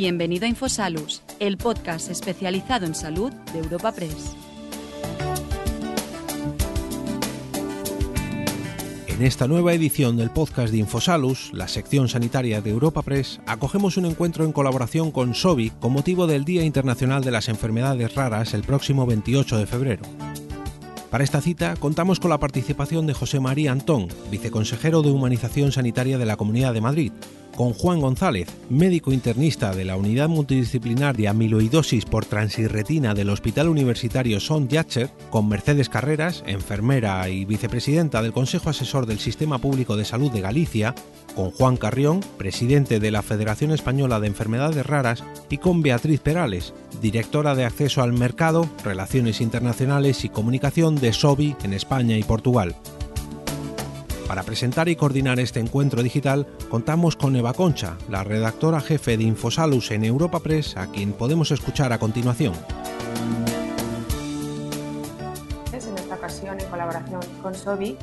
Bienvenido a Infosalus, el podcast especializado en salud de Europa Press. En esta nueva edición del podcast de Infosalus, la sección sanitaria de Europa Press, acogemos un encuentro en colaboración con SOBI con motivo del Día Internacional de las Enfermedades Raras el próximo 28 de febrero. Para esta cita contamos con la participación de José María Antón, viceconsejero de Humanización Sanitaria de la Comunidad de Madrid, con Juan González, médico internista de la Unidad Multidisciplinar de Amiloidosis por Transirretina del Hospital Universitario Son Yatcher, con Mercedes Carreras, enfermera y vicepresidenta del Consejo Asesor del Sistema Público de Salud de Galicia, con Juan Carrión, presidente de la Federación Española de Enfermedades Raras, y con Beatriz Perales, directora de Acceso al Mercado, Relaciones Internacionales y Comunicación de SOBI en España y Portugal. Para presentar y coordinar este encuentro digital contamos con Eva Concha, la redactora jefe de Infosalus en Europa Press, a quien podemos escuchar a continuación. En esta ocasión, en colaboración con SOBI,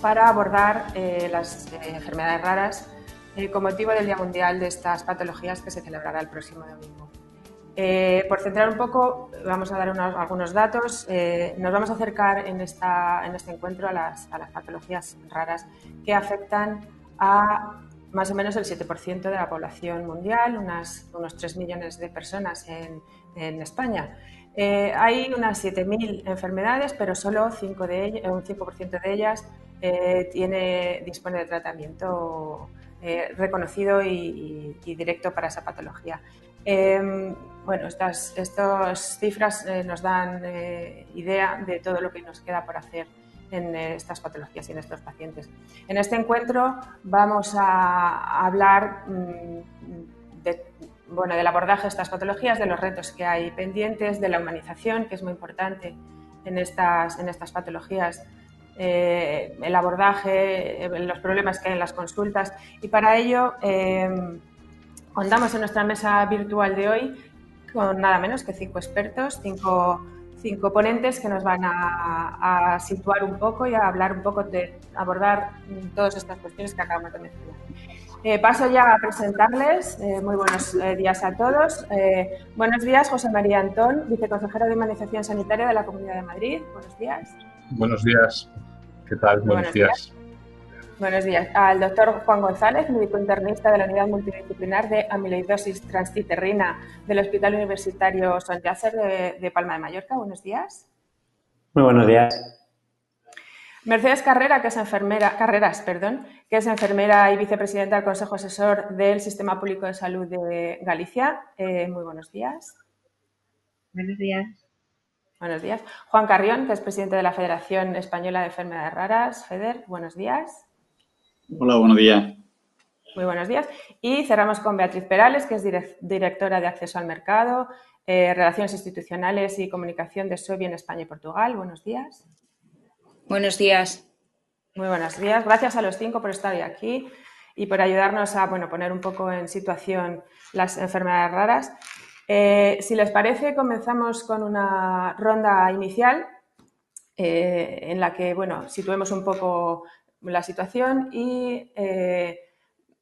para abordar eh, las eh, enfermedades raras eh, con motivo del Día Mundial de estas patologías que se celebrará el próximo domingo. Eh, por centrar un poco, vamos a dar algunos datos. Eh, nos vamos a acercar en, esta, en este encuentro a las, patologías raras que afectan a más o menos el 7% de la población mundial, unas, unos 3 millones de personas en, España. Eh, hay unas 7.000 enfermedades, pero solo 5 de un 5% de ellas tiene, dispone de tratamiento reconocido y, directo para esa patología. Em, bueno, estas, cifras eh, nos dan eh, idea de todo lo que nos queda por hacer en eh, estas patologías y en estos pacientes. En este encuentro vamos a hablar mm, bueno, del abordaje de estas patologías, de los retos que hay pendientes, de la humanización, que es muy importante en estas, en estas patologías, el abordaje, los problemas que hay en las consultas. Y para ello em, Contamos en nuestra mesa virtual de hoy con nada menos que cinco expertos, cinco, cinco ponentes que nos van a, situar un poco y a hablar un poco de abordar todas estas cuestiones que acabamos de mencionar. Eh, paso ya a presentarles. Eh, muy buenos eh, días a todos. buenos días, José María Antón, viceconsejero de Humanización Sanitaria de la Comunidad de Madrid. Buenos días. Buenos días. ¿Qué tal? Buenos, días. Buenos días. Al doctor Juan González, médico internista de la Unidad Multidisciplinar de Amiloidosis Transciterrina del Hospital Universitario Son de, de, Palma de Mallorca. Buenos días. Muy buenos días. Mercedes Carrera, que es enfermera, Carreras, perdón, que es enfermera y vicepresidenta del Consejo Asesor del Sistema Público de Salud de Galicia. Eh, muy buenos días. Buenos días. Buenos días. Juan Carrión, que es presidente de la Federación Española de Enfermedades Raras. FEDER, buenos días. Hola, buenos días. Muy buenos días. Y cerramos con Beatriz Perales, que es directora de Acceso al Mercado, eh, Relaciones Institucionales y Comunicación de SOBI en España y Portugal. Buenos días. Buenos días. Muy buenos días. Gracias a los cinco por estar hoy aquí y por ayudarnos a bueno, poner un poco en situación las enfermedades raras. Eh, si les parece, comenzamos con una ronda inicial eh, en la que bueno, situemos un poco la situación y eh,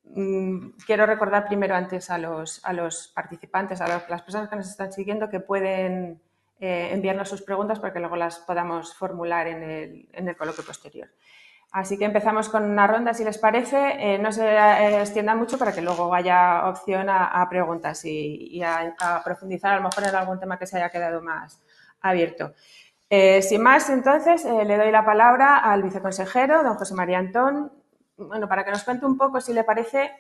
mm, quiero recordar primero antes a los, a los participantes, a las personas que nos están siguiendo, que pueden enviarnos sus preguntas para que luego las podamos formular en el, en el coloquio posterior. Así que empezamos con una ronda, si les parece. Eh, no se extienda mucho para que luego haya opción a, preguntas y, a, profundizar a lo mejor en algún tema que se haya quedado más abierto. Eh, sin más, entonces, eh, le doy la palabra al viceconsejero, don José María Antón, bueno, para que nos cuente un poco, si le parece,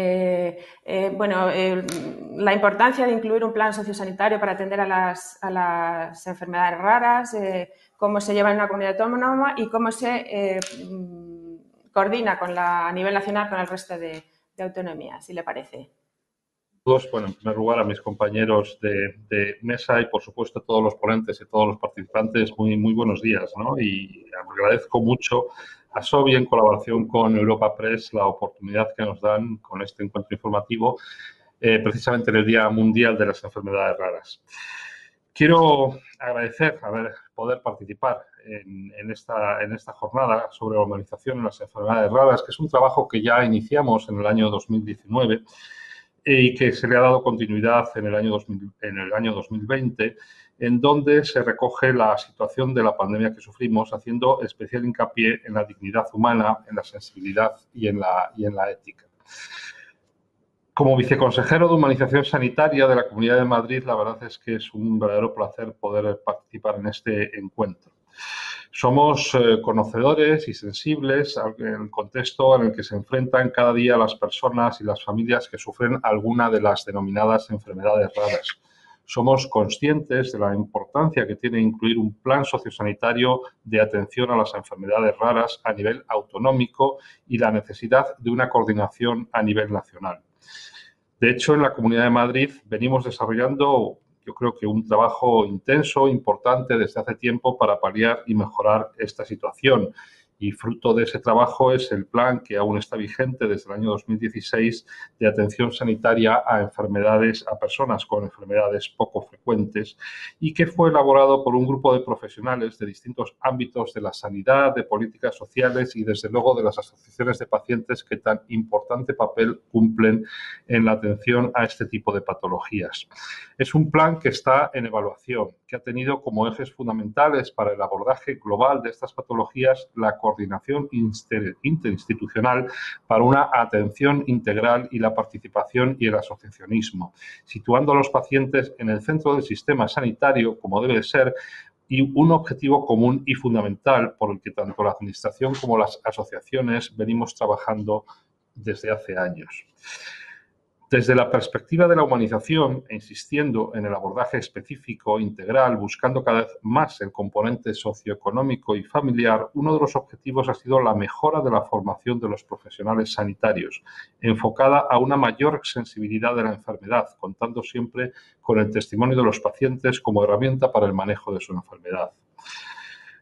eh, bueno, la importancia de incluir un plan sociosanitario para atender a las, enfermedades raras, cómo se lleva en una comunidad autónoma y cómo se mm, coordina con la, a nivel nacional con el resto de, de autonomías, si le parece bueno, en primer lugar a mis compañeros de, mesa y por supuesto a todos los ponentes y todos los participantes, muy, muy buenos días, ¿no? Y agradezco mucho a SOBI en colaboración con Europa Press la oportunidad que nos dan con este encuentro informativo eh, precisamente en el Día Mundial de las Enfermedades Raras. Quiero agradecer haber poder participar en, esta, en esta jornada sobre la humanización en las enfermedades raras, que es un trabajo que ya iniciamos en el año 2019 y que se le ha dado continuidad en el año, en el año 2020 en donde se recoge la situación de la pandemia que sufrimos, haciendo especial hincapié en la dignidad humana, en la sensibilidad y en la, ética. Como viceconsejero de Humanización Sanitaria de la Comunidad de Madrid, la verdad es que es un verdadero placer poder participar en este encuentro. Somos eh, conocedores y sensibles al contexto en el que se enfrentan cada día las personas y las familias que sufren alguna de las denominadas enfermedades raras somos conscientes de la importancia que tiene incluir un plan sociosanitario de atención a las enfermedades raras a nivel autonómico y la necesidad de una coordinación a nivel nacional. De hecho, en la Comunidad de Madrid venimos desarrollando, yo creo que un trabajo intenso, importante desde hace tiempo para paliar y mejorar esta situación y fruto de ese trabajo es el plan que aún está vigente desde el año 2016 de atención sanitaria a enfermedades, a personas con enfermedades poco frecuentes y que fue elaborado por un grupo de profesionales de distintos ámbitos de la sanidad, de políticas sociales y desde luego de las asociaciones de pacientes que tan importante papel cumplen en la atención a este tipo de patologías. Es un plan que está en evaluación, que ha tenido como ejes fundamentales para el abordaje global de estas patologías la coordinación interinstitucional para una atención integral y la participación y el asociacionismo, situando a los pacientes en el centro del sistema sanitario, como debe ser, y un objetivo común y fundamental por el que tanto la Administración como las asociaciones venimos trabajando desde hace años. Desde la perspectiva de la humanización, e insistiendo en el abordaje específico, integral, buscando cada vez más el componente socioeconómico y familiar, uno de los objetivos ha sido la mejora de la formación de los profesionales sanitarios, enfocada a una mayor sensibilidad de la enfermedad, contando siempre con el testimonio de los pacientes como herramienta para el manejo de su enfermedad.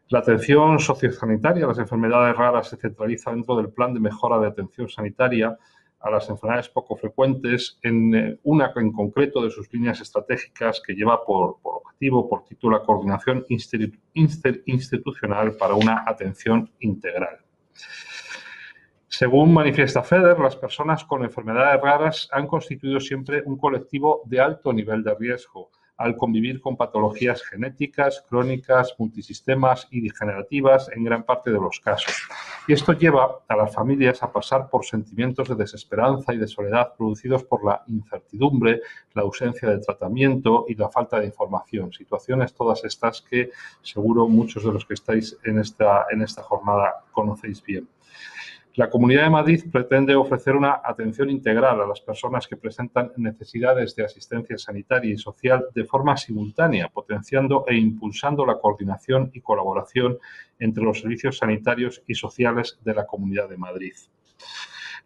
La atención sociosanitaria las enfermedades raras se centraliza dentro del plan de mejora de atención sanitaria a las enfermedades poco frecuentes en eh, una en concreto de sus líneas estratégicas que lleva por, objetivo, por título, la coordinación institucional para una atención integral. Según manifiesta FEDER, las personas con enfermedades raras han constituido siempre un colectivo de alto nivel de riesgo, al convivir con patologías genéticas, crónicas, multisistemas y degenerativas en gran parte de los casos. Y esto lleva a las familias a pasar por sentimientos de desesperanza y de soledad producidos por la incertidumbre, la ausencia de tratamiento y la falta de información. Situaciones todas estas que seguro muchos de los que estáis en esta, en esta jornada conocéis bien. La Comunidad de Madrid pretende ofrecer una atención integral a las personas que presentan necesidades de asistencia sanitaria y social de forma simultánea, potenciando e impulsando la coordinación y colaboración entre los servicios sanitarios y sociales de la Comunidad de Madrid.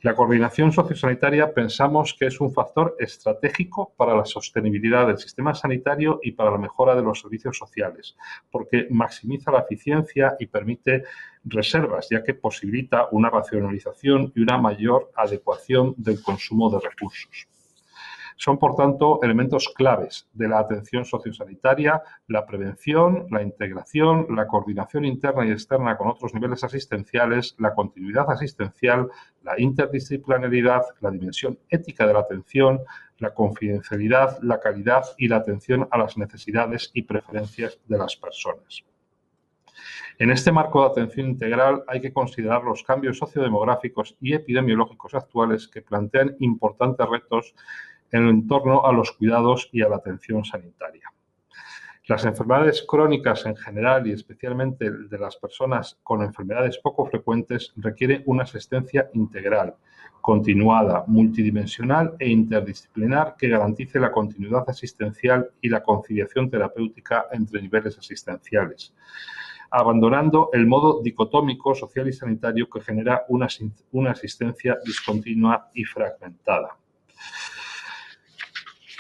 La coordinación sociosanitaria pensamos que es un factor estratégico para la sostenibilidad del sistema sanitario y para la mejora de los servicios sociales, porque maximiza la eficiencia y permite reservas, ya que posibilita una racionalización y una mayor adecuación del consumo de recursos. Son, por tanto, elementos claves de la atención sociosanitaria, la prevención, la integración, la coordinación interna y externa con otros niveles asistenciales, la continuidad asistencial, la interdisciplinaridad, la dimensión ética de la atención, la confidencialidad, la calidad y la atención a las necesidades y preferencias de las personas. En este marco de atención integral hay que considerar los cambios sociodemográficos y epidemiológicos actuales que plantean importantes retos en torno a los cuidados y a la atención sanitaria. Las enfermedades crónicas en general y especialmente de las personas con enfermedades poco frecuentes requieren una asistencia integral, continuada, multidimensional e interdisciplinar que garantice la continuidad asistencial y la conciliación terapéutica entre niveles asistenciales, abandonando el modo dicotómico social y sanitario que genera una, una asistencia discontinua y fragmentada.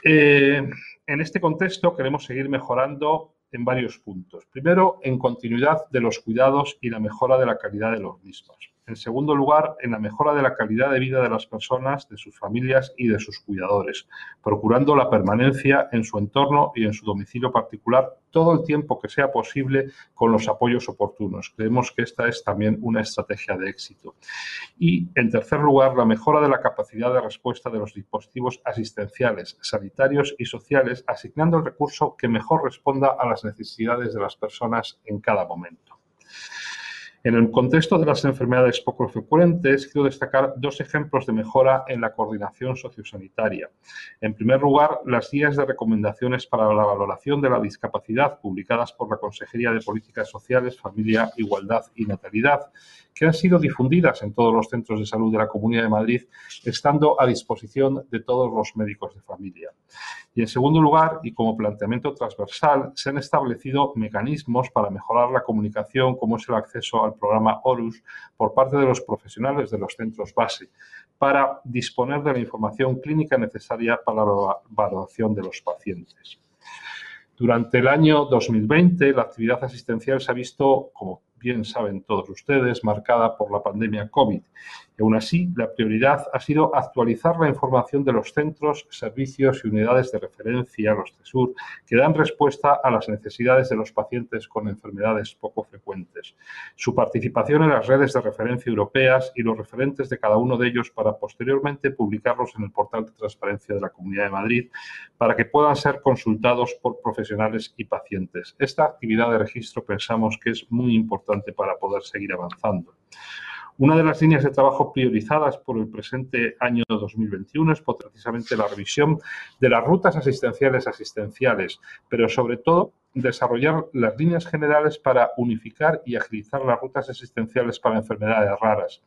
Eh, en este contexto queremos seguir mejorando en varios puntos. Primero, en continuidad de los cuidados y la mejora de la calidad de los mismos. En segundo lugar, en la mejora de la calidad de vida de las personas, de sus familias y de sus cuidadores, procurando la permanencia en su entorno y en su domicilio particular todo el tiempo que sea posible con los apoyos oportunos. Creemos que esta es también una estrategia de éxito. Y, en tercer lugar, la mejora de la capacidad de respuesta de los dispositivos asistenciales, sanitarios y sociales, asignando el recurso que mejor responda a las necesidades de las personas en cada momento. En el contexto de las enfermedades poco frecuentes, quiero destacar dos ejemplos de mejora en la coordinación sociosanitaria. En primer lugar, las guías de recomendaciones para la valoración de la discapacidad publicadas por la Consejería de Políticas Sociales, Familia, Igualdad y Natalidad, que han sido difundidas en todos los centros de salud de la Comunidad de Madrid, estando a disposición de todos los médicos de familia. Y en segundo lugar, y como planteamiento transversal, se han establecido mecanismos para mejorar la comunicación, como es el acceso al programa ORUS por parte de los profesionales de los centros base, para disponer de la información clínica necesaria para la valoración de los pacientes. Durante el año 2020, la actividad asistencial se ha visto, como bien saben todos ustedes, marcada por la pandemia COVID. Aún así, la prioridad ha sido actualizar la información de los centros, servicios y unidades de referencia, los CESUR, que dan respuesta a las necesidades de los pacientes con enfermedades poco frecuentes. Su participación en las redes de referencia europeas y los referentes de cada uno de ellos para posteriormente publicarlos en el portal de transparencia de la Comunidad de Madrid para que puedan ser consultados por profesionales y pacientes. Esta actividad de registro pensamos que es muy importante para poder seguir avanzando. Una de las líneas de trabajo priorizadas por el presente año 2021 es precisamente la revisión de las rutas asistenciales asistenciales, pero sobre todo desarrollar las líneas generales para unificar y agilizar las rutas asistenciales para enfermedades raras.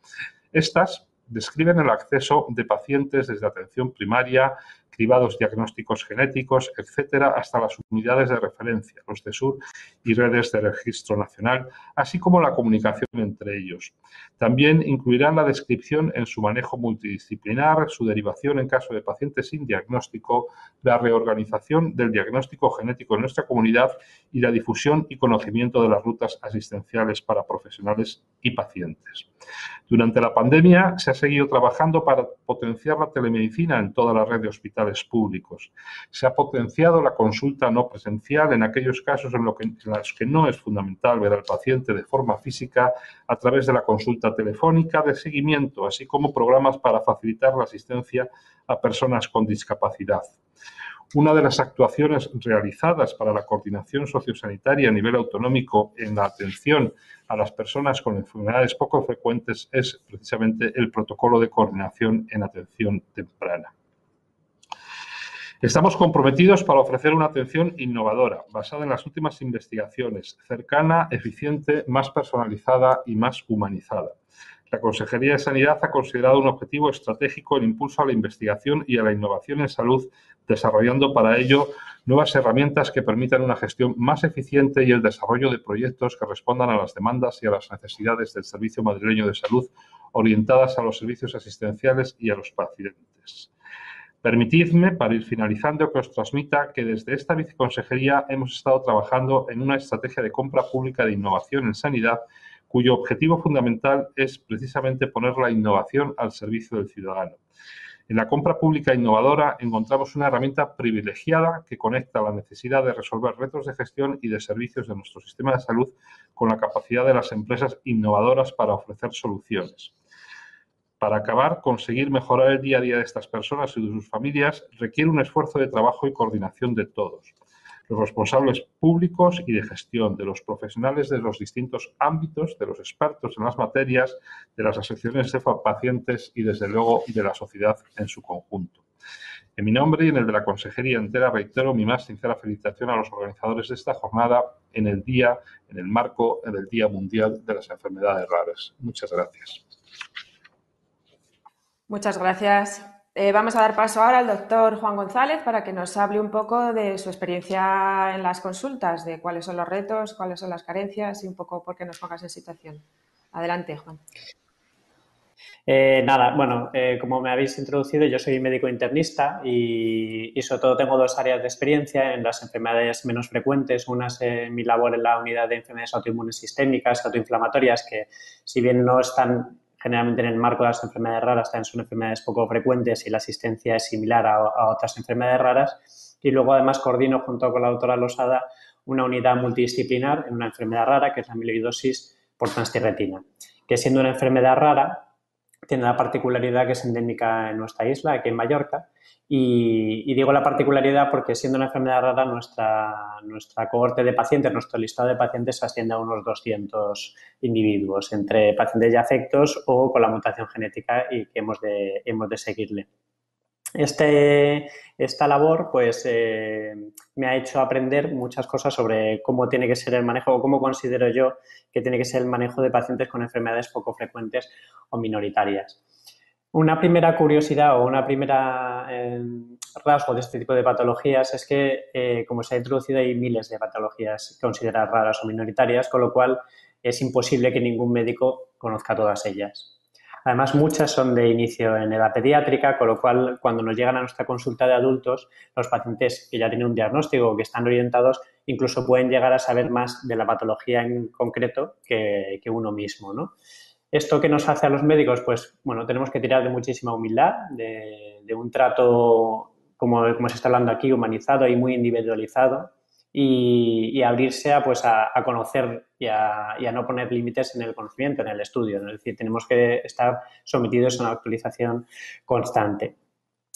Estas describen el acceso de pacientes desde atención primaria, cribados diagnósticos genéticos, etcétera, hasta las unidades de referencia, los de SUR y redes de registro nacional, así como la comunicación entre ellos. También incluirán la descripción en su manejo multidisciplinar, su derivación en caso de pacientes sin diagnóstico, la reorganización del diagnóstico genético en nuestra comunidad y la difusión y conocimiento de las rutas asistenciales para profesionales y pacientes. Durante la pandemia se ha seguido trabajando para potenciar la telemedicina en toda la red de hospitales públicos. Se ha potenciado la consulta no presencial en aquellos casos en, los que no es fundamental ver al paciente de forma física a través de la consulta telefónica de seguimiento, así como programas para facilitar la asistencia a personas con discapacidad. Una de las actuaciones realizadas para la coordinación sociosanitaria a nivel autonómico en la atención a las personas con enfermedades poco frecuentes es precisamente el protocolo de coordinación en atención temprana. Estamos comprometidos para ofrecer una atención innovadora, basada en las últimas investigaciones, cercana, eficiente, más personalizada y más humanizada. La Consejería de Sanidad ha considerado un objetivo estratégico el impulso a la investigación y a la innovación en salud, desarrollando para ello nuevas herramientas que permitan una gestión más eficiente y el desarrollo de proyectos que respondan a las demandas y a las necesidades del Servicio Madrileño de Salud, orientadas a los servicios asistenciales y a los pacientes. Permitidme, para ir finalizando, que os transmita que desde esta viceconsejería hemos estado trabajando en una estrategia de compra pública de innovación en sanidad cuyo objetivo fundamental es precisamente poner la innovación al servicio del ciudadano. En la compra pública innovadora encontramos una herramienta privilegiada que conecta la necesidad de resolver retos de gestión y de servicios de nuestro sistema de salud con la capacidad de las empresas innovadoras para ofrecer soluciones. Para acabar, conseguir mejorar el día a día de estas personas y de sus familias requiere un esfuerzo de trabajo y coordinación de todos, los responsables públicos y de gestión, de los profesionales de los distintos ámbitos, de los expertos en las materias, de las asociaciones de pacientes y, desde luego, de la sociedad en su conjunto. En mi nombre y en el de la Consejería entera reitero mi más sincera felicitación a los organizadores de esta jornada en el día, en el marco del Día Mundial de las Enfermedades Raras. Muchas gracias. Muchas gracias. Eh, vamos a dar paso ahora al doctor Juan González para que nos hable un poco de su experiencia en las consultas, de cuáles son los retos, cuáles son las carencias y un poco por qué nos pongas en situación. Adelante, Juan. Eh, nada, bueno, eh, como me habéis introducido, yo soy médico internista y, y, sobre todo tengo dos áreas de experiencia en las enfermedades menos frecuentes. Una es mi labor en la unidad de enfermedades autoinmunes sistémicas, autoinflamatorias, que si bien no están generalmente en el marco de las enfermedades raras también son enfermedades poco frecuentes y la asistencia es similar a, otras enfermedades raras. Y luego además coordino junto con la doctora Losada una unidad multidisciplinar en una enfermedad rara que es la amiloidosis por transtirretina, que siendo una enfermedad rara tiene la particularidad que es endémica en nuestra isla, aquí en Mallorca, y, digo la particularidad porque siendo una enfermedad rara, nuestra, nuestra cohorte de pacientes, nuestro listado de pacientes asciende a unos 200 individuos, entre pacientes ya afectos o con la mutación genética y que hemos de, hemos de seguirle. Este, esta labor pues, eh, me ha hecho aprender muchas cosas sobre cómo tiene que ser el manejo o cómo considero yo que tiene que ser el manejo de pacientes con enfermedades poco frecuentes o minoritarias. Una primera curiosidad o una primera eh, rasgo de este tipo de patologías es que, eh, como se ha introducido, hay miles de patologías consideradas raras o minoritarias, con lo cual es imposible que ningún médico conozca todas ellas. Además, muchas son de inicio en edad pediátrica, con lo cual, cuando nos llegan a nuestra consulta de adultos, los pacientes que ya tienen un diagnóstico o que están orientados, incluso pueden llegar a saber más de la patología en concreto que, que uno mismo, ¿no? ¿Esto qué nos hace a los médicos? Pues, bueno, tenemos que tirar de muchísima humildad, de, un trato, como, se está hablando aquí, humanizado y muy individualizado, y, abrirse a, pues, a, conocer y a, no poner límites en el conocimiento, en el estudio. Es decir, tenemos que estar sometidos a una actualización constante.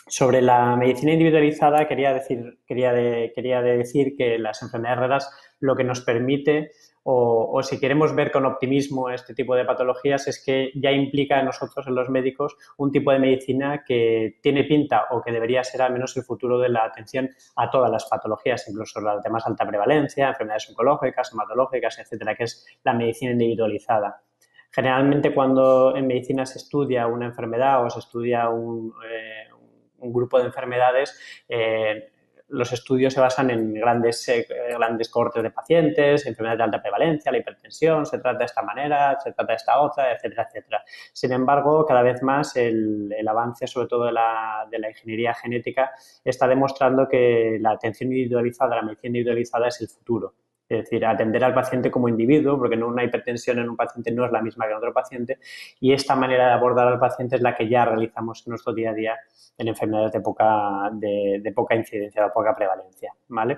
Sobre la medicina individualizada, quería decir, quería, quería decir que las enfermedades raras lo que nos permite o, si queremos ver con optimismo este tipo de patologías es que ya implica en nosotros, en los médicos, un tipo de medicina que tiene pinta o que debería ser al menos el futuro de la atención a todas las patologías, incluso las de más alta prevalencia, enfermedades oncológicas, hematológicas, etcétera, que es la medicina individualizada. Generalmente cuando en medicina se estudia una enfermedad o se estudia un, eh, grupo de enfermedades, eh, los estudios se basan en grandes, eh, grandes cohortes de pacientes, enfermedades de alta prevalencia, la hipertensión, se trata de esta manera, se trata de esta otra, etcétera, etcétera. Sin embargo, cada vez más el, avance, sobre todo de la, de la, ingeniería genética, está demostrando que la atención individualizada, la medicina individualizada es el futuro. Es decir, atender al paciente como individuo, porque una hipertensión en un paciente no es la misma que en otro paciente, y esta manera de abordar al paciente es la que ya realizamos en nuestro día a día en enfermedades de poca, de, poca incidencia, de poca prevalencia, ¿vale?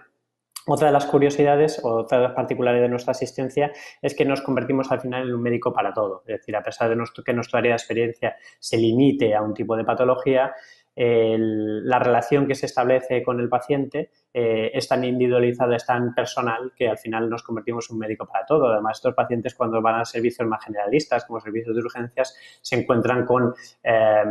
Otra de las curiosidades o otra de las particularidades de nuestra asistencia es que nos convertimos al final en un médico para todo. Es decir, a pesar de que nuestra área de experiencia se limite a un tipo de patología, la relación que se establece con el paciente eh, es tan individualizada, es tan personal que al final nos convertimos en un médico para todo. Además, estos pacientes cuando van a servicios más generalistas, como servicios de urgencias, se encuentran con eh,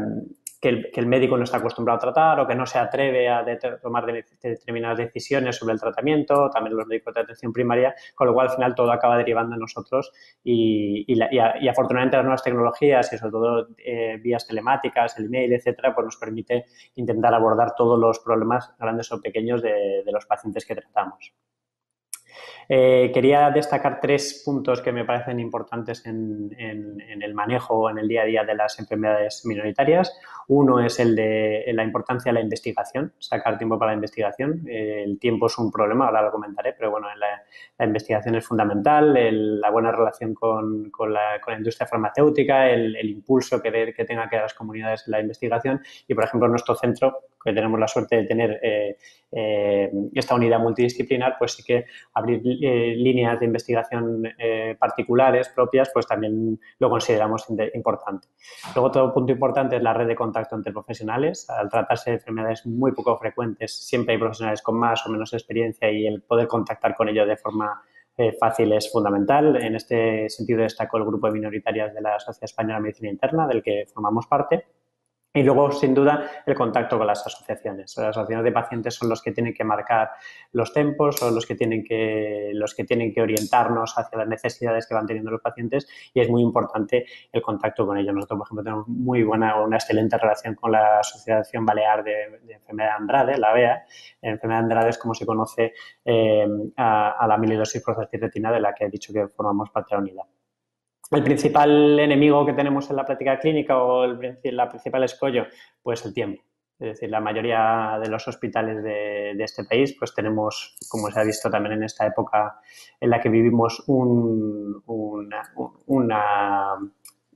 que el, médico no está acostumbrado a tratar o que no se atreve a tomar determinadas decisiones sobre el tratamiento, también los médicos de atención primaria, con lo cual al final todo acaba derivando en nosotros y, y, afortunadamente las nuevas tecnologías y sobre todo eh, vías telemáticas, el email, etcétera, pues nos permite intentar abordar todos los problemas grandes o pequeños de los pacientes que tratamos. Eh, quería destacar tres puntos que me parecen importantes en, el manejo en el día a día de las enfermedades minoritarias. Uno es el de la importancia de la investigación, sacar tiempo para la investigación. Eh, el tiempo es un problema, ahora lo comentaré, pero bueno, la, investigación es fundamental, la buena relación con, la, industria farmacéutica, el, impulso que, que tenga que las comunidades en la investigación y, por ejemplo, nuestro centro que tenemos la suerte de tener eh, eh, esta unidad multidisciplinar, pues sí que abrir eh, líneas de investigación particulares propias, pues también lo consideramos importante. Luego, otro punto importante es la red de contacto entre profesionales. Al tratarse de enfermedades muy poco frecuentes, siempre hay profesionales con más o menos experiencia y el poder contactar con ellos de forma fácil es fundamental. En este sentido destaco el grupo de minoritarias de la Sociedad Española de Medicina Interna, del que formamos parte. Y luego, sin duda, el contacto con las asociaciones. Las asociaciones de pacientes son los que tienen que marcar los tempos, son los que tienen que, los que, tienen que orientarnos hacia las necesidades que van teniendo los pacientes y es muy importante el contacto con ellos. Nosotros, por ejemplo, tenemos muy buena, una excelente relación con la Asociación Balear de, Enfermedad de Andrade, la ABEA. Enfermedad de Andrade es como se conoce eh, a, la amiloidosis retina de la que he dicho que formamos parte de la unidad el principal enemigo que tenemos en la práctica clínica o el, la principal escollo, pues el tiempo. Es decir, la mayoría de los hospitales de, este país, pues tenemos, como se ha visto también en esta época en la que vivimos, un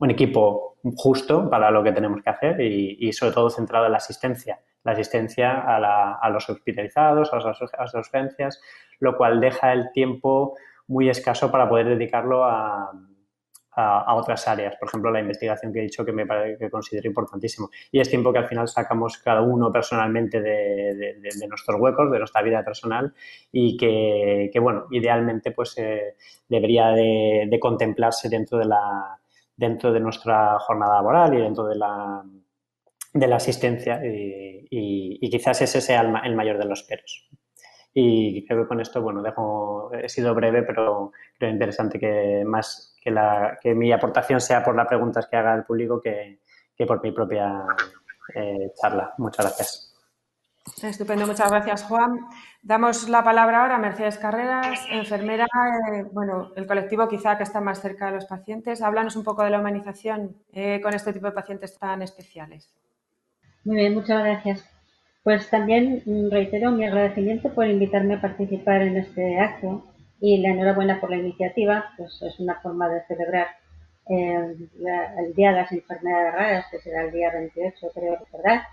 equipo justo para lo que tenemos que hacer y, sobre todo centrado en la asistencia, la asistencia a, los hospitalizados, a las, a las urgencias, lo cual deja el tiempo muy escaso para poder dedicarlo a, a, otras áreas. Por ejemplo, la investigación que he dicho que me parece que considero importantísimo. Y es tiempo que al final sacamos cada uno personalmente de, nuestros huecos, de nuestra vida personal y que, bueno, idealmente pues eh, debería de, contemplarse dentro de la dentro de nuestra jornada laboral y dentro de la de la asistencia y, quizás ese sea el, mayor de los peros. Y creo que con esto, bueno, dejo, he sido breve, pero creo interesante que más que, la, que mi aportación sea por las preguntas que haga el público que, por mi propia eh, charla. Muchas gracias. Estupendo, muchas gracias Juan. Damos la palabra ahora a Mercedes Carreras, enfermera, eh, bueno, el colectivo quizá que está más cerca de los pacientes. Háblanos un poco de la humanización eh, con este tipo de pacientes tan especiales. Muy bien, muchas gracias. Pues también reitero mi agradecimiento por invitarme a participar en este acto y la enhorabuena por la iniciativa, pues es una forma de celebrar eh, el Día de las Enfermedades Raras, que será el día 28, creo recordar,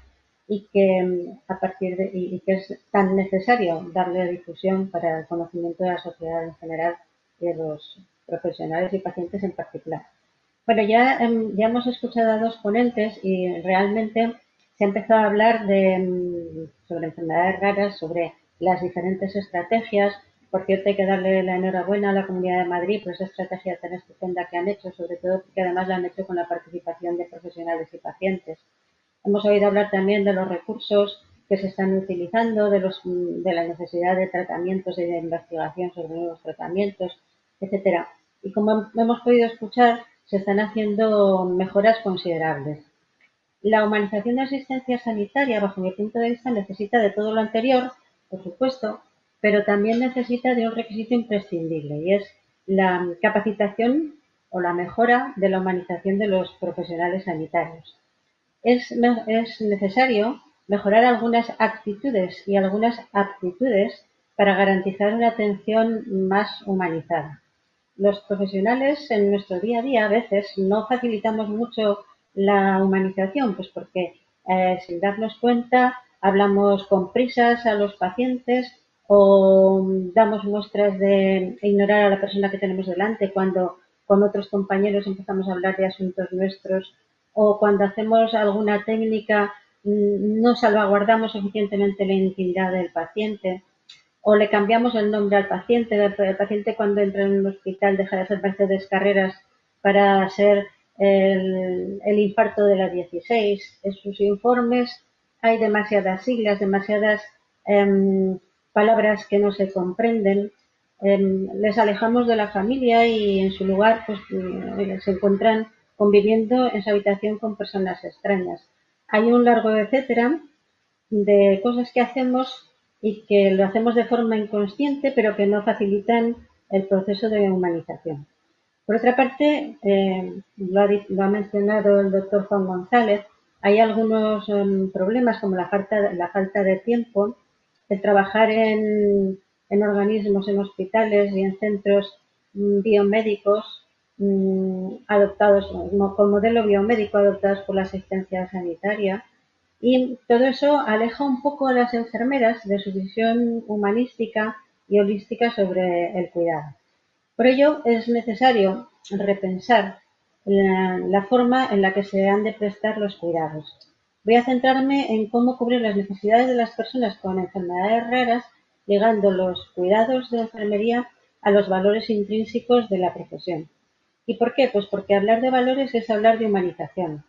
y que mm, a partir y, que es tan necesario darle difusión para el conocimiento de la sociedad en general y de los profesionales y pacientes en particular. Bueno, ya, em, ya hemos escuchado a dos ponentes y realmente se ha empezado a hablar de, mm, sobre enfermedades raras, sobre las diferentes estrategias, por cierto, hay que darle la enhorabuena a la Comunidad de Madrid por esa estrategia tan estupenda que han hecho, sobre todo porque además la han hecho con la participación de profesionales y pacientes. Hemos oído hablar también de los recursos que se están utilizando, de, los, de la necesidad de tratamientos y de investigación sobre nuevos tratamientos, etcétera. Y como hemos podido escuchar, se están haciendo mejoras considerables. La humanización de asistencia sanitaria, bajo mi punto de vista, necesita de todo lo anterior, por supuesto, pero también necesita de un requisito imprescindible y es la capacitación o la mejora de la humanización de los profesionales sanitarios. Es, necesario mejorar algunas actitudes y algunas aptitudes para garantizar una atención más humanizada. Los profesionales en nuestro día a día a veces no facilitamos mucho la humanización, pues porque eh, sin darnos cuenta hablamos con prisas a los pacientes o damos muestras de ignorar a la persona que tenemos delante cuando con otros compañeros empezamos a hablar de asuntos nuestros o cuando hacemos alguna técnica mm, no salvaguardamos suficientemente la intimidad del paciente o le cambiamos el nombre al paciente. El paciente cuando entra en un hospital deja de ser Mercedes Carreras para ser el, el infarto de la 16. En sus informes hay demasiadas siglas, demasiadas em, palabras que no se comprenden, em, les alejamos de la familia y en su lugar pues, eh, se encuentran conviviendo en su habitación con personas extrañas. Hay un largo etcétera de cosas que hacemos y que lo hacemos de forma inconsciente, pero que no facilitan el proceso de humanización. Por otra parte, eh, lo, ha, mencionado el doctor Juan González, hay algunos em, problemas como la falta, la falta de tiempo el trabajar en, organismos, en hospitales y en centros mm, biomédicos mm, adoptados, con modelo biomédico adoptados por la asistencia sanitaria. Y todo eso aleja un poco a las enfermeras de su visión humanística y holística sobre el cuidado. Por ello es necesario repensar la forma en la que se han de prestar los cuidados. Voy a centrarme en cómo cubrir las necesidades de las personas con enfermedades raras, ligando los cuidados de enfermería a los valores intrínsecos de la profesión. ¿Y por qué? Pues porque hablar de valores es hablar de humanización.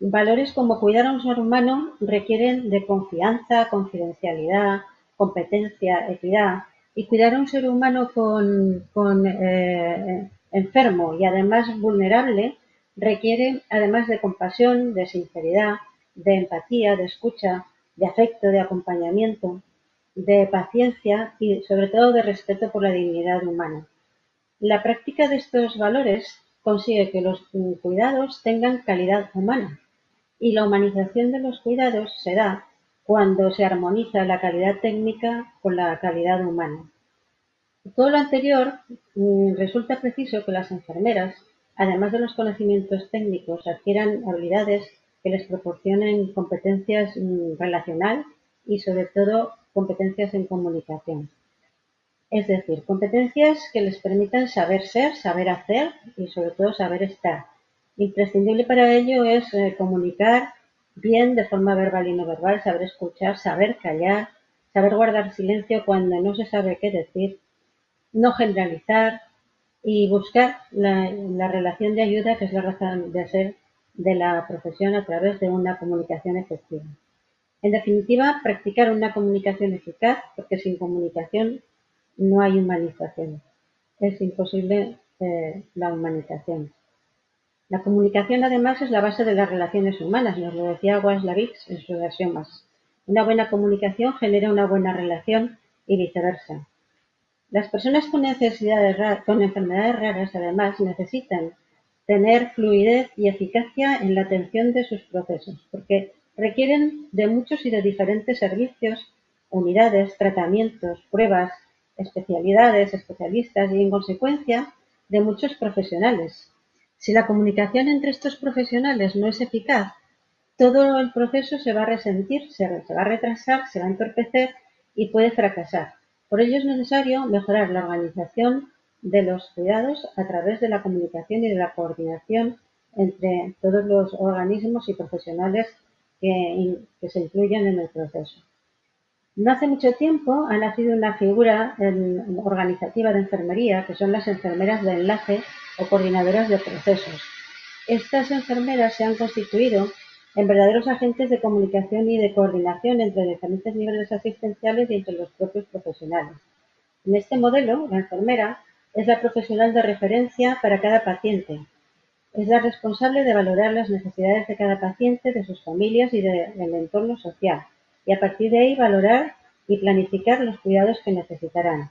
Valores como cuidar a un ser humano requieren de confianza, confidencialidad, competencia, equidad. Y cuidar a un ser humano con, eh, enfermo y además vulnerable requiere además de compasión, de sinceridad, de empatía, de escucha, de afecto, de acompañamiento, de paciencia y sobre todo de respeto por la dignidad humana. La práctica de estos valores consigue que los cuidados tengan calidad humana y la humanización de los cuidados se da cuando se armoniza la calidad técnica con la calidad humana. Todo lo anterior mm, resulta preciso que las enfermeras además de los conocimientos técnicos, adquieran habilidades que les proporcionen competencias mm, relacional y sobre todo competencias en comunicación. Es decir, competencias que les permitan saber ser, saber hacer y sobre todo saber estar. Imprescindible para ello es eh, comunicar bien de forma verbal y no verbal, saber escuchar, saber callar, saber guardar silencio cuando no se sabe qué decir, no generalizar y buscar la, la relación de ayuda que es la razón de ser de la profesión a través de una comunicación efectiva. En definitiva, practicar una comunicación eficaz, porque sin comunicación no hay humanización. Es imposible eh, la humanización. La comunicación, además, es la base de las relaciones humanas, nos lo decía Waslavic en sus axiomas. Una buena comunicación genera una buena relación y viceversa. Las personas con necesidades con enfermedades raras, además, necesitan tener fluidez y eficacia en la atención de sus procesos, porque requieren de muchos y de diferentes servicios, unidades, tratamientos, pruebas, especialidades, especialistas y, en consecuencia, de muchos profesionales. Si la comunicación entre estos profesionales no es eficaz, todo el proceso se va a resentir, se, va a retrasar, se va a entorpecer y puede fracasar. Por ello es necesario mejorar la organización de los cuidados a través de la comunicación y de la coordinación entre todos los organismos y profesionales que, se incluyen en el proceso. No hace mucho tiempo ha nacido una figura organizativa de enfermería, que son las enfermeras de enlace coordinadoras de procesos. Estas enfermeras se han constituido en verdaderos agentes de comunicación y de coordinación entre diferentes niveles asistenciales y entre los propios profesionales. En este modelo, la enfermera es la profesional de referencia para cada paciente. Es la responsable de valorar las necesidades de cada paciente, de sus familias y del entorno social y a partir de ahí valorar y planificar los cuidados que necesitarán.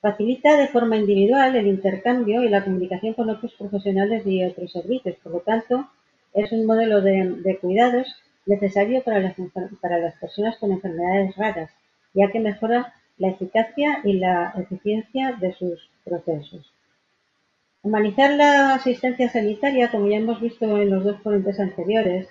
Facilita de forma individual el intercambio y la comunicación con otros profesionales y otros servicios. Por lo tanto, es un modelo de, cuidados necesario para las, para las personas con enfermedades raras, ya que mejora la eficacia y la eficiencia de sus procesos. Humanizar la asistencia sanitaria, como ya hemos visto en los dos ponentes anteriores,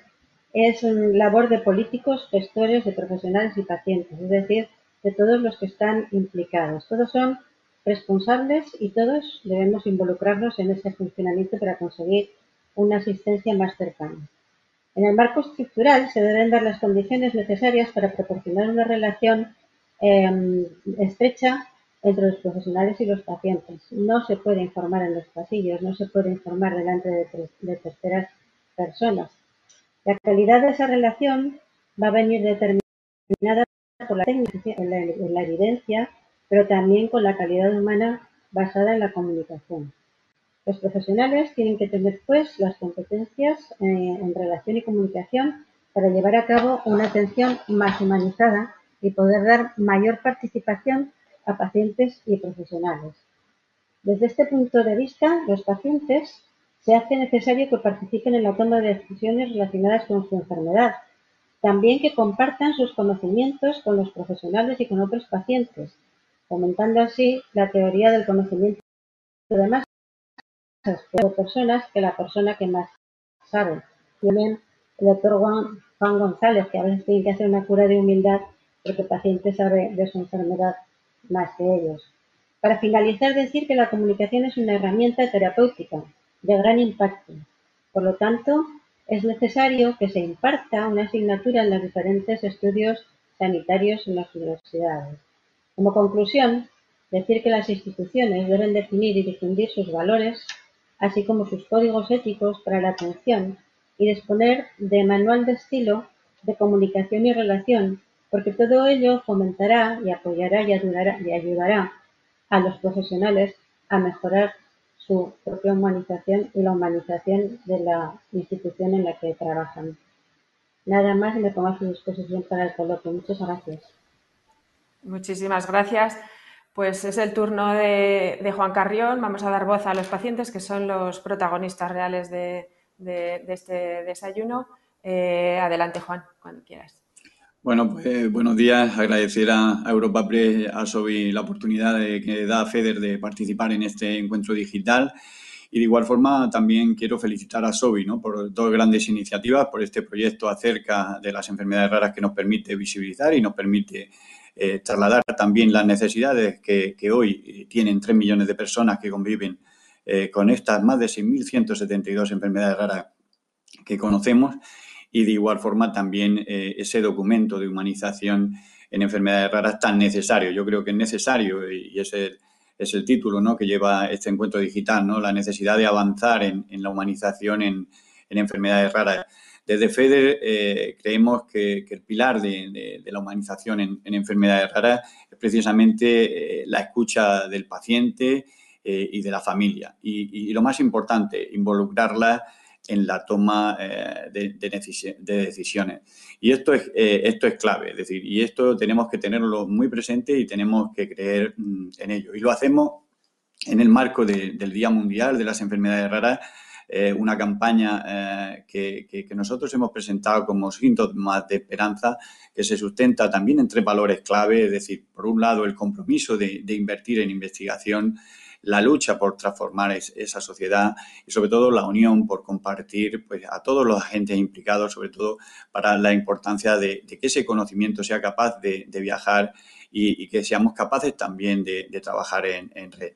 es labor de políticos, gestores, de profesionales y pacientes, es decir, de todos los que están implicados. Todos son responsables y todos debemos involucrarnos en ese funcionamiento para conseguir una asistencia más cercana. En el marco estructural se deben dar las condiciones necesarias para proporcionar una relación em, estrecha entre los profesionales y los pacientes. No se puede informar en los pasillos, no se puede informar delante de terceras personas. La calidad de esa relación va a venir determinada por la técnica, en la, evidencia, pero también con la calidad humana basada en la comunicación. Los profesionales tienen que tener, pues, las competencias eh, en relación y comunicación para llevar a cabo una atención más humanizada y poder dar mayor participación a pacientes y profesionales. Desde este punto de vista, los pacientes se hace necesario que participen en la toma de decisiones relacionadas con su enfermedad, también que compartan sus conocimientos con los profesionales y con otros pacientes, fomentando así la teoría del conocimiento de más personas que la persona que más sabe. También el doctor Juan, Juan González, que a veces tiene que hacer una cura de humildad porque el paciente sabe de su enfermedad más que ellos. Para finalizar, decir que la comunicación es una herramienta terapéutica de gran impacto. Por lo tanto, es necesario que se imparta una asignatura en los diferentes estudios sanitarios en las universidades. Como conclusión, decir que las instituciones deben definir y difundir sus valores, así como sus códigos éticos para la atención y disponer de manual de estilo de comunicación y relación, porque todo ello fomentará y apoyará y ayudará, a los profesionales a mejorar su propia humanización y la humanización de la institución en la que trabajan. Nada más y me pongo a su disposición para el coloquio. Muchas gracias. Muchísimas gracias. Pues es el turno de, Juan Carrión. Vamos a dar voz a los pacientes que son los protagonistas reales de, este desayuno. Eh, adelante, Juan, cuando quieras. Bueno, pues buenos días. Agradecer a, Europa Press, a SOBI, la oportunidad que da FEDER de participar en este encuentro digital. Y de igual forma también quiero felicitar a SOBI ¿no? por dos grandes iniciativas, por este proyecto acerca de las enfermedades raras que nos permite visibilizar y nos permite eh, trasladar también las necesidades que, hoy tienen 3 millones de personas que conviven eh, con estas más de 6.172 enfermedades raras que conocemos y de igual forma también eh, ese documento de humanización en enfermedades raras tan necesario. Yo creo que es necesario y, es, el, es el título ¿no? que lleva este encuentro digital, ¿no? la necesidad de avanzar en, la humanización en, enfermedades raras. Desde FEDER eh, creemos que, el pilar de, la humanización en, enfermedades raras es precisamente eh, la escucha del paciente y de la familia. Y, lo más importante, involucrarla en la toma eh, de, decisiones. Y esto es, eh, esto es clave, es decir, y esto tenemos que tenerlo muy presente y tenemos que creer mm, en ello. Y lo hacemos en el marco del Día Mundial de las Enfermedades Raras, eh, una campaña que, que, nosotros hemos presentado como síntomas de esperanza, que se sustenta también en tres valores clave, es decir, por un lado, el compromiso de, de invertir en investigación, la lucha por transformar esa sociedad y sobre todo la unión por compartir pues, a todos los agentes implicados, sobre todo para la importancia de, que ese conocimiento sea capaz de, viajar y, que seamos capaces también de, trabajar en, red.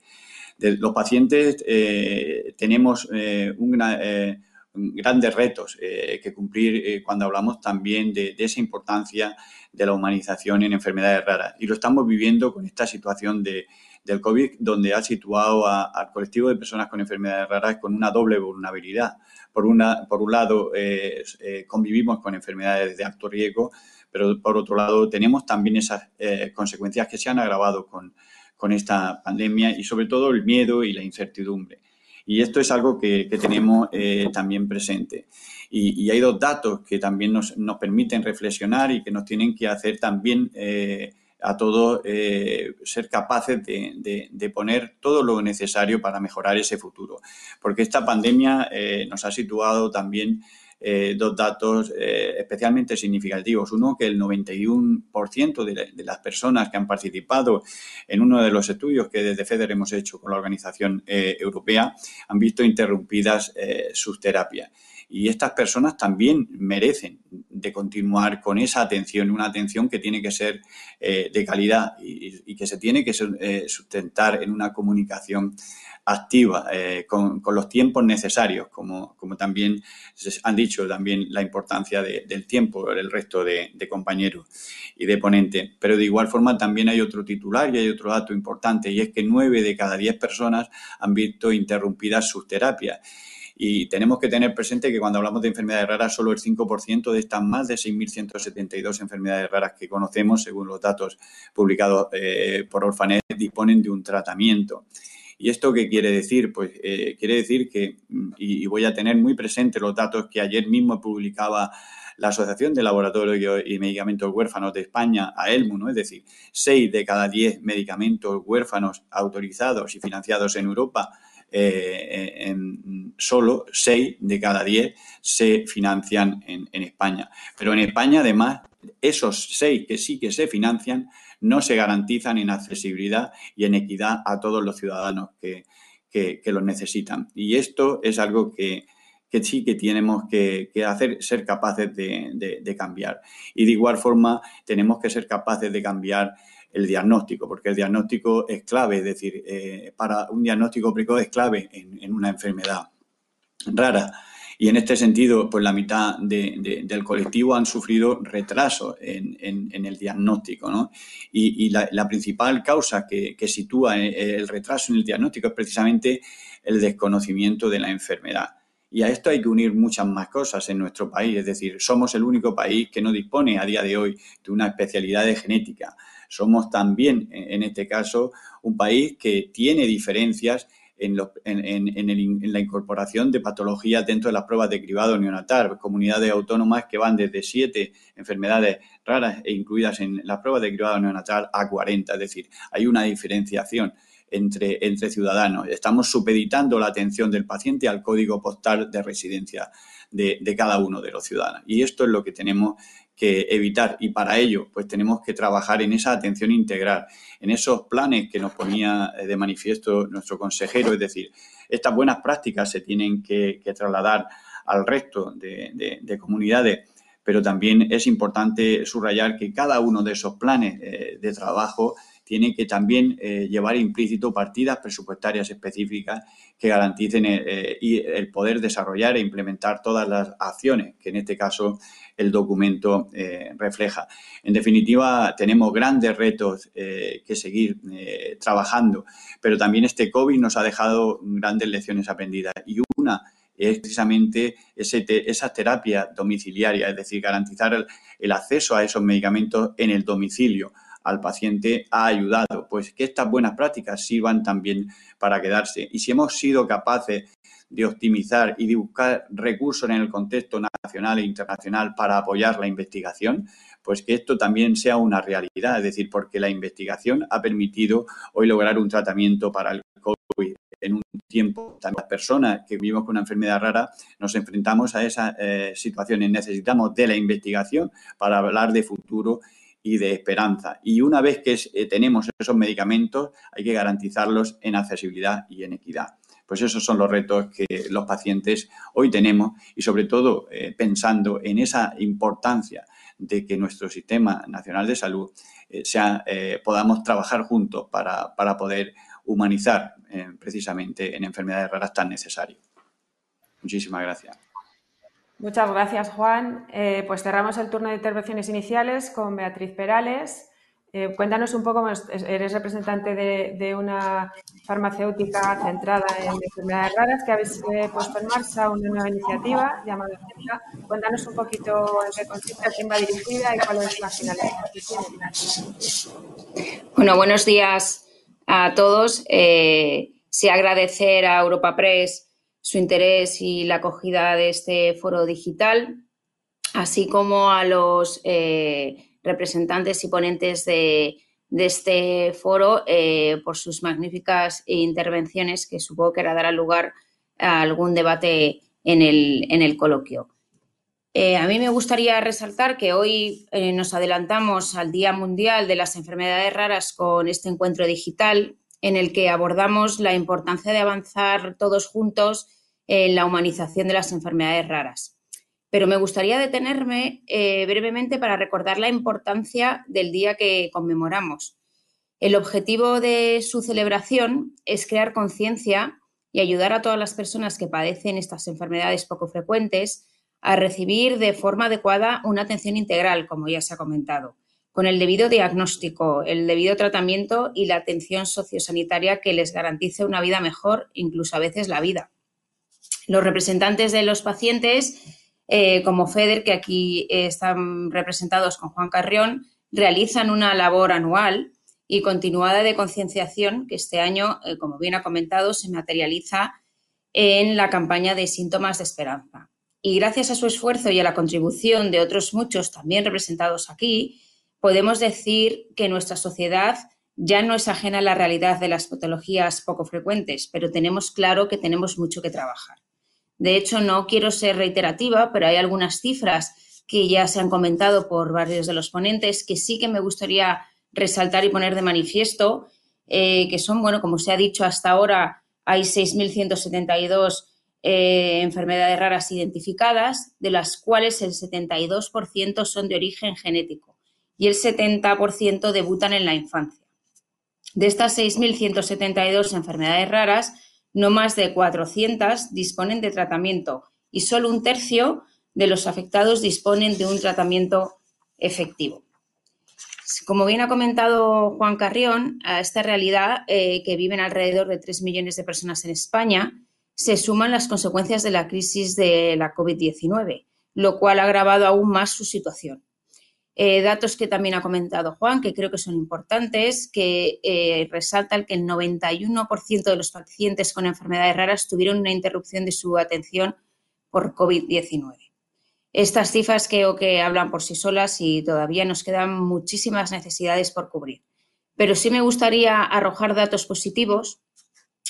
Los pacientes eh, tenemos eh, eh, grandes retos que cumplir cuando hablamos también de, esa importancia de la humanización en enfermedades raras. Y lo estamos viviendo con esta situación de, del COVID, donde ha situado al colectivo de personas con enfermedades raras con una doble vulnerabilidad. Por, una, por un lado, eh, eh, convivimos con enfermedades de alto riesgo, pero por otro lado, tenemos también esas eh, consecuencias que se han agravado con, esta pandemia y sobre todo el miedo y la incertidumbre. Y esto es algo que, tenemos también presente. Y, hay dos datos que también nos, nos, permiten reflexionar y que nos tienen que hacer también a todos eh, ser capaces de, poner todo lo necesario para mejorar ese futuro. Porque esta pandemia eh, nos ha situado también eh, dos datos especialmente significativos. Uno, que el 91% de, de, las personas que han participado en uno de los estudios que desde FEDER hemos hecho con la Organización Europea han visto interrumpidas sus terapias. Y estas personas también merecen de continuar con esa atención, una atención que tiene que ser eh, de calidad y, que se tiene que eh, sustentar en una comunicación activa, eh, con, los tiempos necesarios, como, como también han dicho también la importancia del tiempo, el resto de, compañeros y de ponentes. Pero de igual forma también hay otro titular y hay otro dato importante, y es que nueve de cada diez personas han visto interrumpidas sus terapias. Y tenemos que tener presente que cuando hablamos de enfermedades raras, solo el 5% de estas más de 6.172 enfermedades raras que conocemos, según los datos publicados eh, por Orfanet, disponen de un tratamiento. ¿Y esto qué quiere decir? Pues eh, quiere decir que, y, voy a tener muy presente los datos que ayer mismo publicaba la Asociación de Laboratorios y Medicamentos Huérfanos de España, AELMU, ¿no? es decir, 6 de cada 10 medicamentos huérfanos autorizados y financiados en Europa eh, en solo 6 de cada 10 se financian en, España. Pero en España, además, esos 6 que sí que se financian no se garantizan en accesibilidad y en equidad a todos los ciudadanos que, los necesitan. Y esto es algo que, sí que tenemos que, hacer, ser capaces de, cambiar. Y de igual forma, tenemos que ser capaces de cambiar el diagnóstico, porque el diagnóstico es clave, es decir, eh, para un diagnóstico precoz es clave en, una enfermedad rara. Y en este sentido, pues la mitad del colectivo han sufrido retraso en, el diagnóstico. ¿no? Y, la, principal causa que, sitúa eh, el retraso en el diagnóstico es precisamente el desconocimiento de la enfermedad. Y a esto hay que unir muchas más cosas en nuestro país. Es decir, somos el único país que no dispone a día de hoy de una especialidad de genética. Somos también, en este caso, un país que tiene diferencias en, la incorporación de patologías dentro de las pruebas de cribado neonatal, comunidades autónomas que van desde siete enfermedades raras e incluidas en las pruebas de cribado neonatal a 40, es decir, hay una diferenciación. Entre, ciudadanos. Estamos supeditando la atención del paciente al código postal de residencia de, de cada uno de los ciudadanos. Y esto es lo que tenemos que evitar. Y para ello pues tenemos que trabajar en esa atención integral, en esos planes que nos ponía eh, de manifiesto nuestro consejero, es decir, estas buenas prácticas se tienen que, trasladar al resto de, comunidades, pero también es importante subrayar que cada uno de esos planes eh, de trabajo tiene que también eh, llevar implícito partidas presupuestarias específicas que garanticen eh, el poder desarrollar e implementar todas las acciones que en este caso el documento eh, refleja. En definitiva, tenemos grandes retos que seguir trabajando, pero también este COVID nos ha dejado grandes lecciones aprendidas y una es precisamente ese esa terapia domiciliaria, es decir, garantizar el, acceso a esos medicamentos en el domicilio al paciente ha ayudado. Pues que estas buenas prácticas sirvan también para quedarse. Y si hemos sido capaces de optimizar y de buscar recursos en el contexto nacional e internacional para apoyar la investigación, pues que esto también sea una realidad, es decir, porque la investigación ha permitido hoy lograr un tratamiento para el COVID en un tiempo. Las personas que vivimos con una enfermedad rara nos enfrentamos a esas eh, situaciones. Necesitamos de la investigación para hablar de futuro y de esperanza. Y una vez que eh, tenemos esos medicamentos, hay que garantizarlos en accesibilidad y en equidad. Pues esos son los retos que los pacientes hoy tenemos y sobre todo eh, pensando en esa importancia de que nuestro sistema nacional de salud eh, sea, podamos trabajar juntos para, para poder humanizar precisamente en enfermedades raras tan necesarias. Muchísimas gracias. Muchas gracias, Juan. Eh, pues cerramos el turno de intervenciones iniciales con Beatriz Perales. Eh, cuéntanos un poco, eres representante de, una farmacéutica centrada en enfermedades raras que habéis eh, puesto en marcha una nueva iniciativa llamada. Cuéntanos un poquito en qué consiste, a quién va dirigida y cuál es la finalidad Bueno, buenos días a todos. sí agradecer a Europa Press su interés y la acogida de este foro digital, así como a los eh, representantes y ponentes de, este foro eh, por sus magníficas intervenciones que supongo que dará lugar a algún debate en el, en el coloquio. Eh, a mí me gustaría resaltar que hoy nos adelantamos al Día Mundial de las Enfermedades Raras con este encuentro digital en el que abordamos la importancia de avanzar todos juntos en la humanización de las enfermedades raras. Pero me gustaría detenerme eh, brevemente para recordar la importancia del día que conmemoramos. El objetivo de su celebración es crear conciencia y ayudar a todas las personas que padecen estas enfermedades poco frecuentes a recibir de forma adecuada una atención integral, como ya se ha comentado, con el debido diagnóstico, el debido tratamiento y la atención sociosanitaria que les garantice una vida mejor, incluso a veces la vida. Los representantes de los pacientes, eh, como FEDER, que aquí están representados con Juan Carrión, realizan una labor anual y continuada de concienciación que este año, eh, como bien ha comentado, se materializa en la campaña de síntomas de esperanza. Y gracias a su esfuerzo y a la contribución de otros muchos también representados aquí, podemos decir que nuestra sociedad ya no es ajena a la realidad de las patologías poco frecuentes, pero tenemos claro que tenemos mucho que trabajar. De hecho, no quiero ser reiterativa, pero hay algunas cifras que ya se han comentado por varios de los ponentes que sí que me gustaría resaltar y poner de manifiesto, eh, que son, bueno, como se ha dicho hasta ahora, hay 6.172 eh, enfermedades raras identificadas, de las cuales el 72% son de origen genético y el 70% debutan en la infancia. De estas 6.172 enfermedades raras, no más de 400 disponen de tratamiento y solo un tercio de los afectados disponen de un tratamiento efectivo. Como bien ha comentado Juan Carrión, a esta realidad eh, que viven alrededor de 3 millones de personas en España, se suman las consecuencias de la crisis de la COVID-19, lo cual ha agravado aún más su situación. Eh, datos que también ha comentado Juan, que creo que son importantes, que eh, resaltan que el 91% de los pacientes con enfermedades raras tuvieron una interrupción de su atención por COVID-19. Estas cifras creo que hablan por sí solas y todavía nos quedan muchísimas necesidades por cubrir. Pero sí me gustaría arrojar datos positivos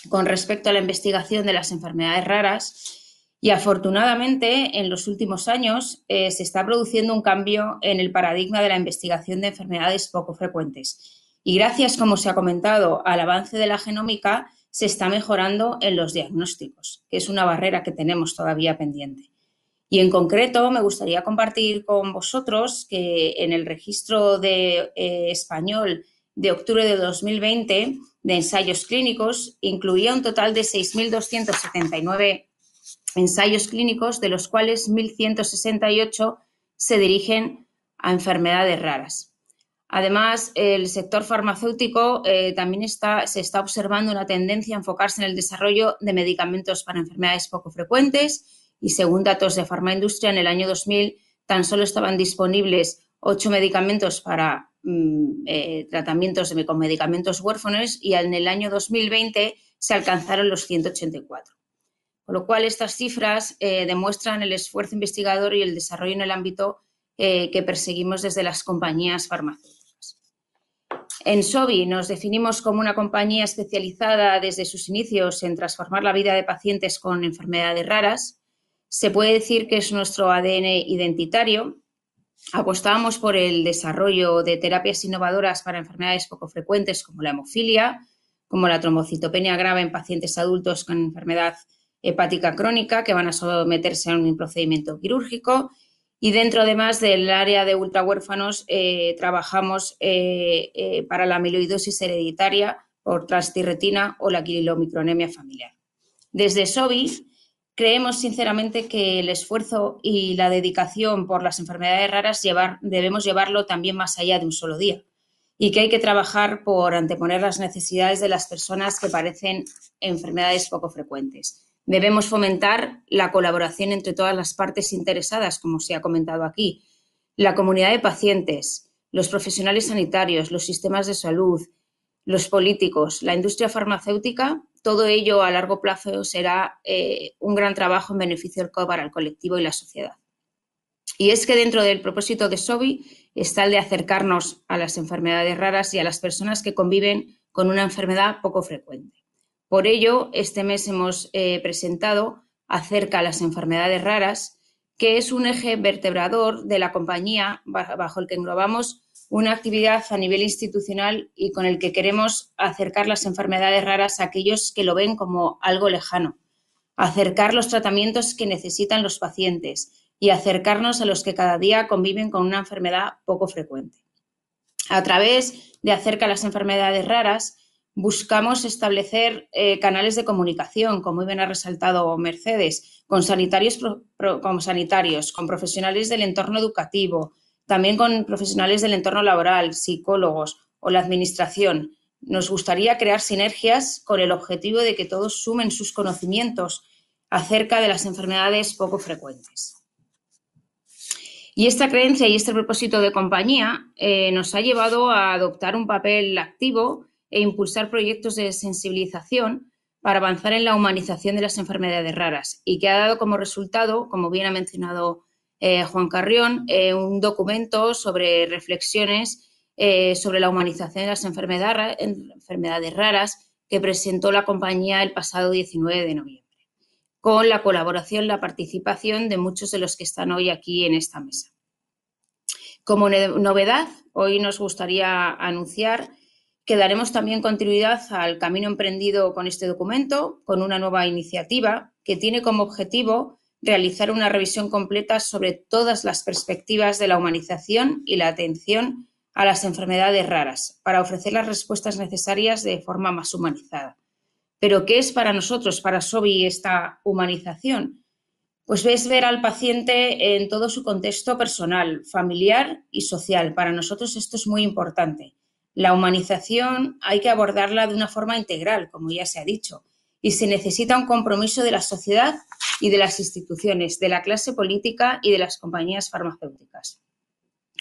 con respecto a la investigación de las enfermedades raras Y afortunadamente, en los últimos años eh, se está produciendo un cambio en el paradigma de la investigación de enfermedades poco frecuentes. Y gracias, como se ha comentado, al avance de la genómica, se está mejorando en los diagnósticos, que es una barrera que tenemos todavía pendiente. Y en concreto, me gustaría compartir con vosotros que en el registro de, eh, español de octubre de 2020 de ensayos clínicos incluía un total de 6.279 ensayos clínicos, de los cuales 1.168 se dirigen a enfermedades raras. Además, el sector farmacéutico eh, también está, se está observando una tendencia a enfocarse en el desarrollo de medicamentos para enfermedades poco frecuentes y según datos de Farmaindustria, en el año 2000 tan solo estaban disponibles ocho medicamentos para mm, eh, tratamientos con medicamentos huérfanos y en el año 2020 se alcanzaron los 184. Con lo cual, estas cifras eh, demuestran el esfuerzo investigador y el desarrollo en el ámbito eh, que perseguimos desde las compañías farmacéuticas. En SOBI nos definimos como una compañía especializada desde sus inicios en transformar la vida de pacientes con enfermedades raras. Se puede decir que es nuestro ADN identitario. Apostábamos por el desarrollo de terapias innovadoras para enfermedades poco frecuentes como la hemofilia, como la trombocitopenia grave en pacientes adultos con enfermedad hepática crónica que van a someterse a un procedimiento quirúrgico. Y dentro, además del área de ultrahuérfanos, eh, trabajamos eh, eh, para la amiloidosis hereditaria por transtirretina o la quilomicronemia familiar. Desde SOBI creemos sinceramente que el esfuerzo y la dedicación por las enfermedades raras debemos llevarlo también más allá de un solo día y que hay que trabajar por anteponer las necesidades de las personas que padecen enfermedades poco frecuentes. Debemos fomentar la colaboración entre todas las partes interesadas, como se ha comentado aquí, la comunidad de pacientes, los profesionales sanitarios, los sistemas de salud, los políticos, la industria farmacéutica, todo ello a largo plazo será eh, un gran trabajo en beneficio para el colectivo y la sociedad. Y es que dentro del propósito de SOBI está el de acercarnos a las enfermedades raras y a las personas que conviven con una enfermedad poco frecuente. Por ello, este mes hemos eh, presentado acerca de las enfermedades raras, que es un eje vertebrador de la compañía bajo el que englobamos una actividad a nivel institucional y con el que queremos acercar las enfermedades raras a aquellos que lo ven como algo lejano, acercar los tratamientos que necesitan los pacientes y acercarnos a los que cada día conviven con una enfermedad poco frecuente. A través de acerca las enfermedades raras, buscamos establecer eh, canales de comunicación, como bien ha resaltado Mercedes, con sanitarios, con sanitarios, con profesionales del entorno educativo, también con profesionales del entorno laboral, psicólogos o la administración. Nos gustaría crear sinergias con el objetivo de que todos sumen sus conocimientos acerca de las enfermedades poco frecuentes. Y esta creencia y este propósito de compañía eh, nos ha llevado a adoptar un papel activo e impulsar proyectos de sensibilización para avanzar en la humanización de las enfermedades raras y que ha dado como resultado, como bien ha mencionado eh, Juan Carrión, eh, un documento sobre reflexiones eh, sobre la humanización de las enfermedades, raras que presentó la compañía el pasado 19 de noviembre, con la colaboración, la participación de muchos de los que están hoy aquí en esta mesa. Como novedad, hoy nos gustaría anunciar que daremos también continuidad al camino emprendido con este documento, con una nueva iniciativa que tiene como objetivo realizar una revisión completa sobre todas las perspectivas de la humanización y la atención a las enfermedades raras, para ofrecer las respuestas necesarias de forma más humanizada. Pero, ¿qué es para nosotros, para SOBI, esta humanización? Pues es ver al paciente en todo su contexto personal, familiar y social. Para nosotros esto es muy importante. La humanización hay que abordarla de una forma integral, como ya se ha dicho, y se necesita un compromiso de la sociedad y de las instituciones, de la clase política y de las compañías farmacéuticas.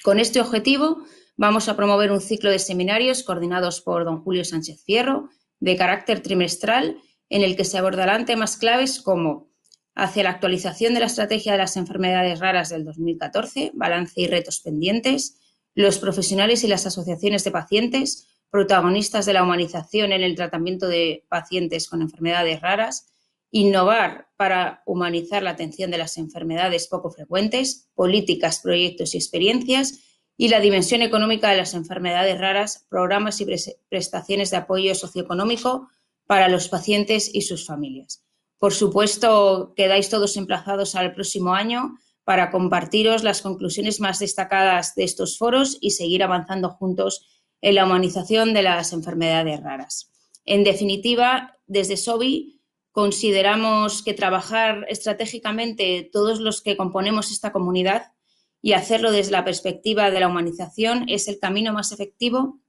Con este objetivo, vamos a promover un ciclo de seminarios coordinados por don Julio Sánchez Fierro, de carácter trimestral, en el que se abordarán temas claves como hacia la actualización de la estrategia de las enfermedades raras del 2014, balance y retos pendientes, los profesionales y las asociaciones de pacientes, protagonistas de la humanización en el tratamiento de pacientes con enfermedades raras, innovar para humanizar la atención de las enfermedades poco frecuentes, políticas, proyectos y experiencias, y la dimensión económica de las enfermedades raras, programas y prestaciones de apoyo socioeconómico para los pacientes y sus familias. Por supuesto, quedáis todos emplazados al próximo año para compartiros las conclusiones más destacadas de estos foros y seguir avanzando juntos en la humanización de las enfermedades raras. En definitiva, desde SOBI consideramos que trabajar estratégicamente todos los que componemos esta comunidad y hacerlo desde la perspectiva de la humanización es el camino más efectivo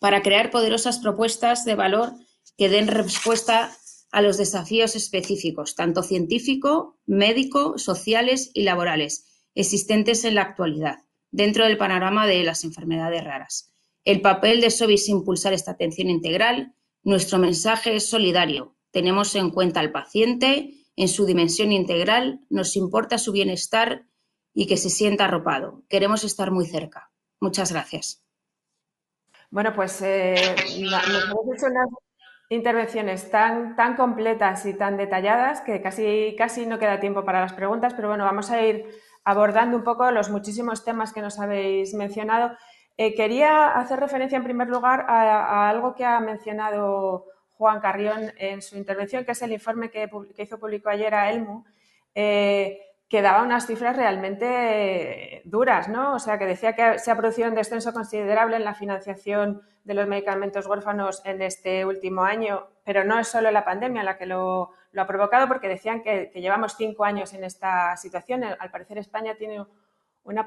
para crear poderosas propuestas de valor que den respuesta a los desafíos específicos, tanto científico, médico, sociales y laborales, existentes en la actualidad, dentro del panorama de las enfermedades raras. El papel de SOBI es impulsar esta atención integral. Nuestro mensaje es solidario. Tenemos en cuenta al paciente en su dimensión integral, nos importa su bienestar y que se sienta arropado. Queremos estar muy cerca. Muchas gracias. Bueno, pues eh, intervenciones tan, tan completas y tan detalladas que casi, casi no queda tiempo para las preguntas, pero bueno, vamos a ir abordando un poco los muchísimos temas que nos habéis mencionado. Eh, quería hacer referencia en primer lugar a, algo que ha mencionado Juan Carrión en su intervención, que es el informe que, hizo público ayer a Elmu. Eh, que daba unas cifras realmente duras, ¿no? O sea, que decía que se ha producido un descenso considerable en la financiación de los medicamentos huérfanos en este último año, pero no es solo la pandemia la que lo, ha provocado, porque decían que, llevamos cinco años en esta situación. Al parecer España tiene una,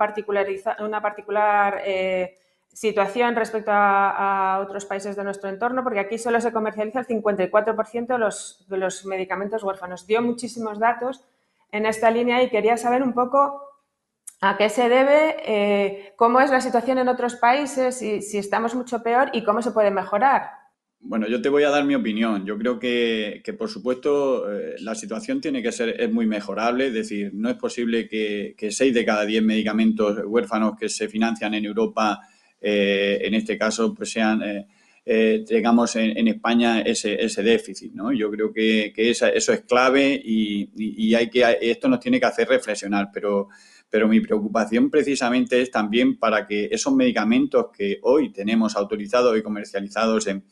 una particular eh, situación respecto a, otros países de nuestro entorno, porque aquí solo se comercializa el 54% de los, de los medicamentos huérfanos. Dio muchísimos datos en esta línea y quería saber un poco a qué se debe, eh, cómo es la situación en otros países, y, si estamos mucho peor y cómo se puede mejorar. Bueno, yo te voy a dar mi opinión. Yo creo que, por supuesto, eh, la situación tiene que ser es muy mejorable. Es decir, no es posible que, que 6 de cada 10 medicamentos huérfanos que se financian en Europa, eh, en este caso, pues sean eh, tengamos en, España ese, déficit. ¿no? Yo creo que, eso es clave y, hay que, esto nos tiene que hacer reflexionar, pero, mi preocupación precisamente es también para que esos medicamentos que hoy tenemos autorizados y comercializados en,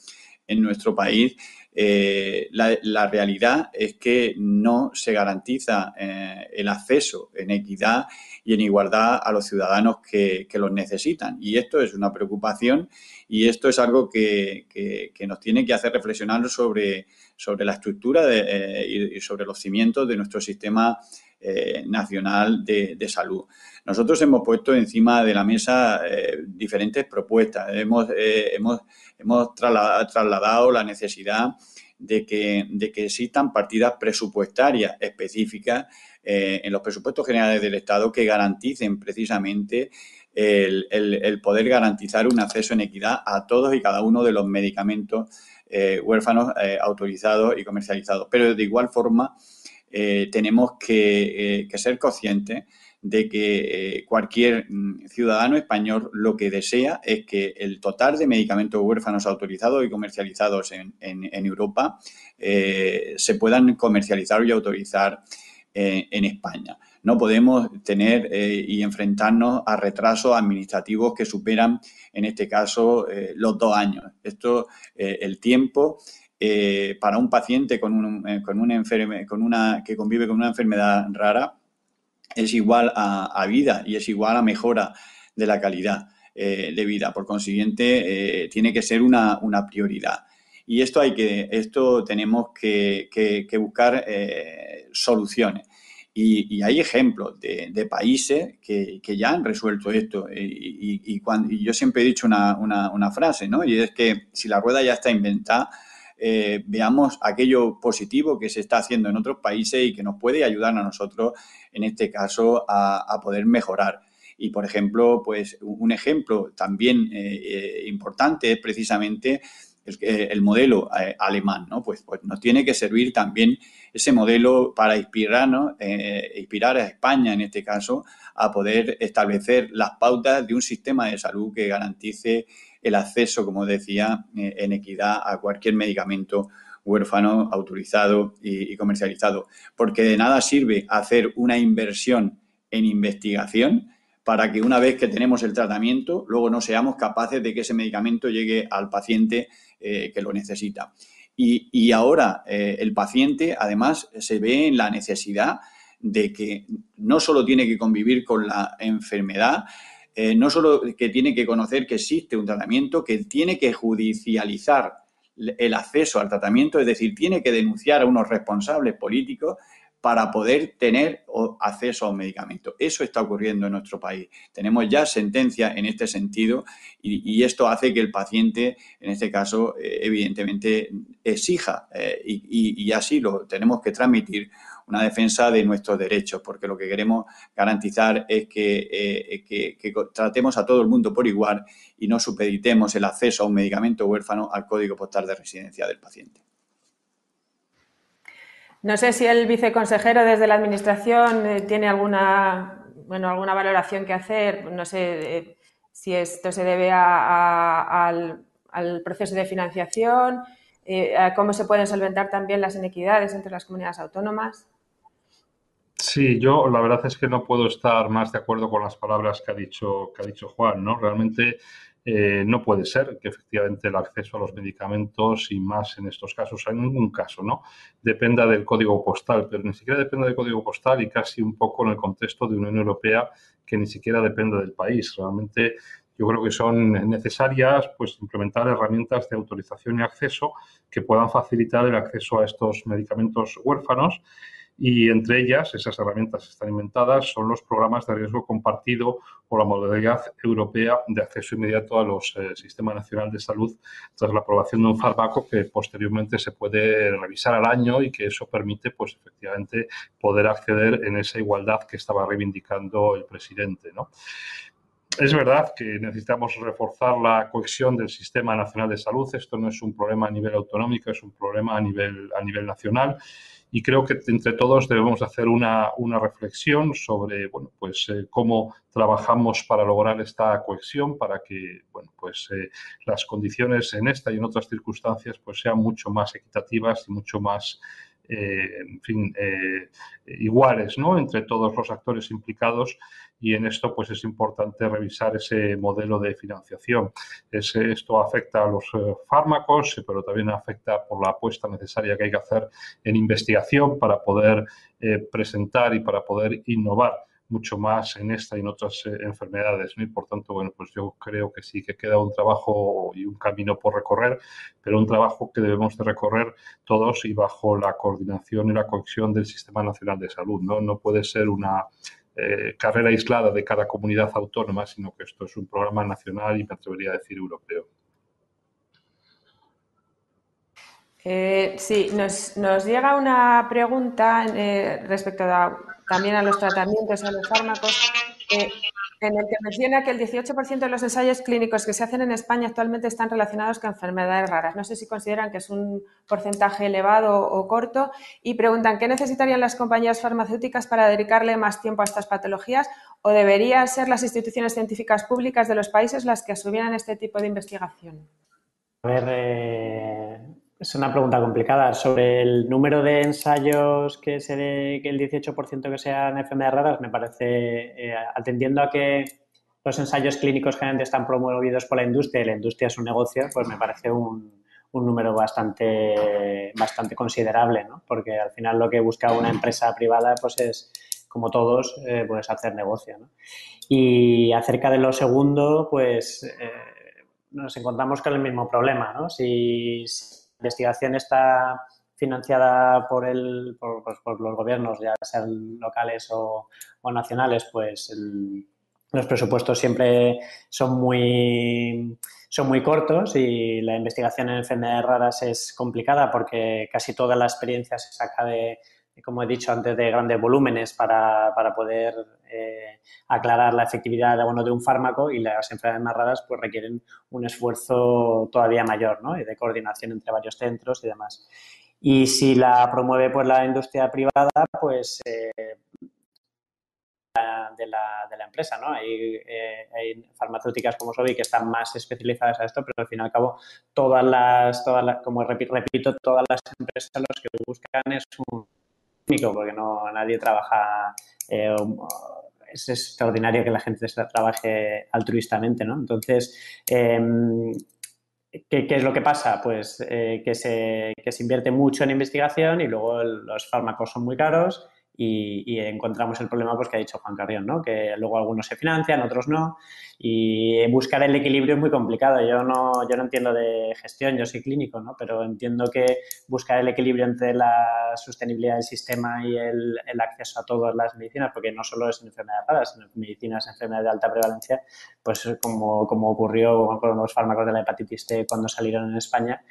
en nuestro país, eh, la, realidad es que no se garantiza eh, el acceso en equidad y en igualdad a los ciudadanos que, que, los necesitan. Y esto es una preocupación y esto es algo que, que, nos tiene que hacer reflexionar sobre, sobre la estructura eh, y sobre los cimientos de nuestro sistema eh, nacional de, de, salud. Nosotros hemos puesto encima de la mesa eh, diferentes propuestas. Hemos, hemos, hemos trasladado, la necesidad de que, de que existan partidas presupuestarias específicas en los presupuestos generales del Estado que garanticen precisamente el, poder garantizar un acceso en equidad a todos y cada uno de los medicamentos eh, huérfanos eh, autorizados y comercializados. Pero de igual forma, eh, tenemos que, ser conscientes de que cualquier mm, ciudadano español lo que desea es que el total de medicamentos huérfanos autorizados y comercializados en Europa se puedan comercializar y autorizar en España. No podemos tener eh, y enfrentarnos a retrasos administrativos que superan, en este caso, eh, los dos años. Esto, eh, el tiempo para un paciente con, un, con, una con una, que convive con una enfermedad rara es igual a, vida y es igual a mejora de la calidad de vida. Por consiguiente, tiene que ser una, prioridad. Y esto hay que, esto tenemos que, que buscar soluciones. Y, hay ejemplos de, países que, ya han resuelto esto. Y, cuando, yo siempre he dicho una, frase, ¿no? Y es que si la rueda ya está inventada, eh, veamos aquello positivo que se está haciendo en otros países y que nos puede ayudar a nosotros, en este caso, a, poder mejorar. Y, por ejemplo, pues un ejemplo también eh, eh, importante es precisamente el, modelo alemán, ¿no? Pues, pues nos tiene que servir también ese modelo para inspirarnos, eh, inspirar a España en este caso a poder establecer las pautas de un sistema de salud que garantice el acceso, como decía, eh, en equidad a cualquier medicamento huérfano autorizado y, comercializado. Porque de nada sirve hacer una inversión en investigación para que una vez que tenemos el tratamiento, luego no seamos capaces de que ese medicamento llegue al paciente eh, que lo necesita. Y, ahora eh, el paciente, además, se ve en la necesidad de que no solo tiene que convivir con la enfermedad, eh, no solo que tiene que conocer que existe un tratamiento, que tiene que judicializar el acceso al tratamiento, es decir, tiene que denunciar a unos responsables políticos para poder tener acceso a un medicamento. Eso está ocurriendo en nuestro país. Tenemos ya sentencia en este sentido y, esto hace que el paciente, en este caso, eh, evidentemente exija eh, y, así lo tenemos que transmitir una defensa de nuestros derechos, porque lo que queremos garantizar es eh, que, que, tratemos a todo el mundo por igual y no supeditemos el acceso a un medicamento huérfano al código postal de residencia del paciente. No sé si el viceconsejero desde la Administración eh, tiene alguna, bueno, alguna valoración que hacer. No sé eh, si esto se debe al, proceso de financiación, eh, a cómo se pueden solventar también las inequidades entre las comunidades autónomas. Sí, yo la verdad es que no puedo estar más de acuerdo con las palabras que ha dicho, que ha dicho Juan, ¿no? Realmente eh, no puede ser que efectivamente el acceso a los medicamentos y más en estos casos, en ningún caso, ¿no? Dependa del código postal, pero ni siquiera depende del código postal y casi un poco en el contexto de Unión Europea que ni siquiera depende del país. Realmente yo creo que son necesarias pues implementar herramientas de autorización y acceso que puedan facilitar el acceso a estos medicamentos huérfanos y entre ellas, esas herramientas están inventadas, son los programas de riesgo compartido o la modalidad europea de acceso inmediato a los eh, sistemas nacional de salud tras la aprobación de un fármaco que posteriormente se puede revisar al año y que eso permite, pues efectivamente, poder acceder en esa igualdad que estaba reivindicando el presidente. Es verdad que necesitamos reforzar la cohesión del Sistema Nacional de Salud. Esto no es un problema a nivel autonómico, es un problema a nivel, a nivel nacional y creo que entre todos debemos hacer una, reflexión sobre bueno, pues, eh, cómo trabajamos para lograr esta cohesión, para que bueno, pues, eh, las condiciones en esta y en otras circunstancias pues, sean mucho más equitativas y mucho más eh, en fin, iguales ¿no? entre todos los actores implicados y en esto pues es importante revisar ese modelo de financiación. esto afecta a los eh, fármacos, pero también afecta por la apuesta necesaria que hay que hacer en investigación para poder eh, presentar y para poder innovar mucho más en esta y en otras eh, enfermedades. Y por tanto, bueno, pues yo creo que sí que queda un trabajo y un camino por recorrer, pero un trabajo que debemos de recorrer todos y bajo la coordinación y la cohesión del Sistema Nacional de Salud. No, no puede ser una eh, carrera aislada de cada comunidad autónoma, sino que esto es un programa nacional y me atrevería a decir europeo. Eh, sí, nos, llega una pregunta respecto también a los tratamientos, a los fármacos en el que menciona que el 18% de los ensayos clínicos que se hacen en España actualmente están relacionados con enfermedades raras. No sé si consideran que es un porcentaje elevado o corto y preguntan qué necesitarían las compañías farmacéuticas para dedicarle más tiempo a estas patologías o deberían ser las instituciones científicas públicas de los países las que asumieran este tipo de investigación. A ver, eh, es una pregunta complicada. Sobre el número de ensayos que se de, que el 18% que sean enfermedades raras, me parece, eh, atendiendo a que los ensayos clínicos generalmente están promovidos por la industria y la industria es un negocio, pues me parece un, un número bastante, bastante considerable, ¿no? Porque al final lo que busca una empresa privada, pues es, como todos, eh, pues hacer negocio, ¿no? Y acerca de lo segundo, pues eh, nos encontramos con el mismo problema, ¿no? si investigación está financiada por, el, por, pues, los gobiernos, ya sean locales o, nacionales, pues los presupuestos siempre son muy, son muy cortos y la investigación en enfermedades raras es complicada porque casi toda la experiencia se saca de, como he dicho antes, de grandes volúmenes para, poder eh, aclarar la efectividad de, de un fármaco y las enfermedades más raras pues requieren un esfuerzo todavía mayor ¿no? de coordinación entre varios centros y demás. Y si la promueve pues, la industria privada, pues eh, de la, de la empresa, ¿no? Hay, hay, farmacéuticas como Sobi que están más especializadas a esto, pero al fin y al cabo todas las, todas las como repito, todas las empresas lo que buscan es un porque no nadie trabaja eh, es extraordinario que la gente trabaje altruistamente, ¿no? Entonces, em, ¿qué, es lo que pasa? Pues eh, que, se, que se invierte mucho en investigación y luego los fármacos son muy caros y, encontramos el problema pues, que ha dicho Juan Carrión, ¿no? que luego algunos se financian, otros no, y buscar el equilibrio es muy complicado. Yo no, yo no entiendo de gestión, yo soy clínico, ¿no? pero entiendo que buscar el equilibrio entre la sostenibilidad del sistema y el, el acceso a todas las medicinas, porque no solo es en enfermedades raras, sino medicinas, enfermedades de alta prevalencia, pues como, como ocurrió con los fármacos de la hepatitis T cuando salieron en España,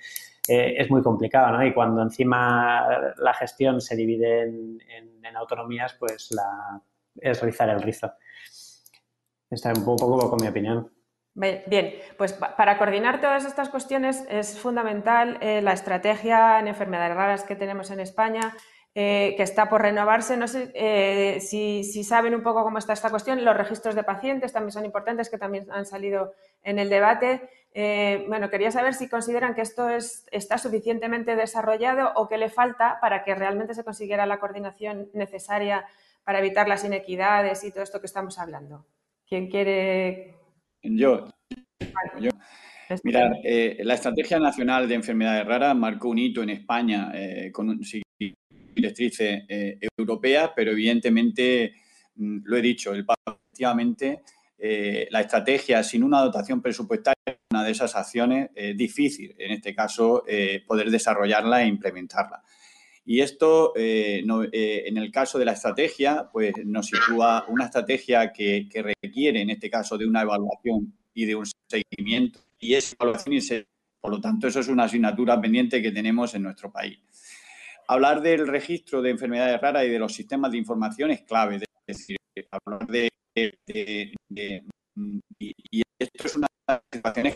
eh, es muy complicado, ¿no? Y cuando encima la gestión se divide en, autonomías, pues la, es rizar el rizo. Esta es un poco con mi opinión. Bien, pues para coordinar todas estas cuestiones es fundamental eh, la estrategia en enfermedades raras que tenemos en España, eh, que está por renovarse. No sé si, saben un poco cómo está esta cuestión. Los registros de pacientes también son importantes, que también han salido en el debate. Eh, bueno, quería saber si consideran que esto está suficientemente desarrollado o qué le falta para que realmente se consiguiera la coordinación necesaria para evitar las inequidades y todo esto que estamos hablando. ¿Quién quiere? Yo. Mirar, eh, la Estrategia Nacional de Enfermedades Raras marcó un hito en España eh, con directrices europeas, pero evidentemente, mm, lo he dicho, el efectivamente eh, la estrategia sin una dotación presupuestaria es una de esas acciones eh, difícil, en este caso, eh, poder desarrollarla e implementarla. Y esto, en el caso de la estrategia, pues nos sitúa una estrategia que, requiere, en este caso, de una evaluación y de un seguimiento. Y esa evaluación, y por lo tanto, eso es una asignatura pendiente que tenemos en nuestro país. Hablar del registro de enfermedades raras y de los sistemas de información es clave. Es decir, hablar de y, esto es una situación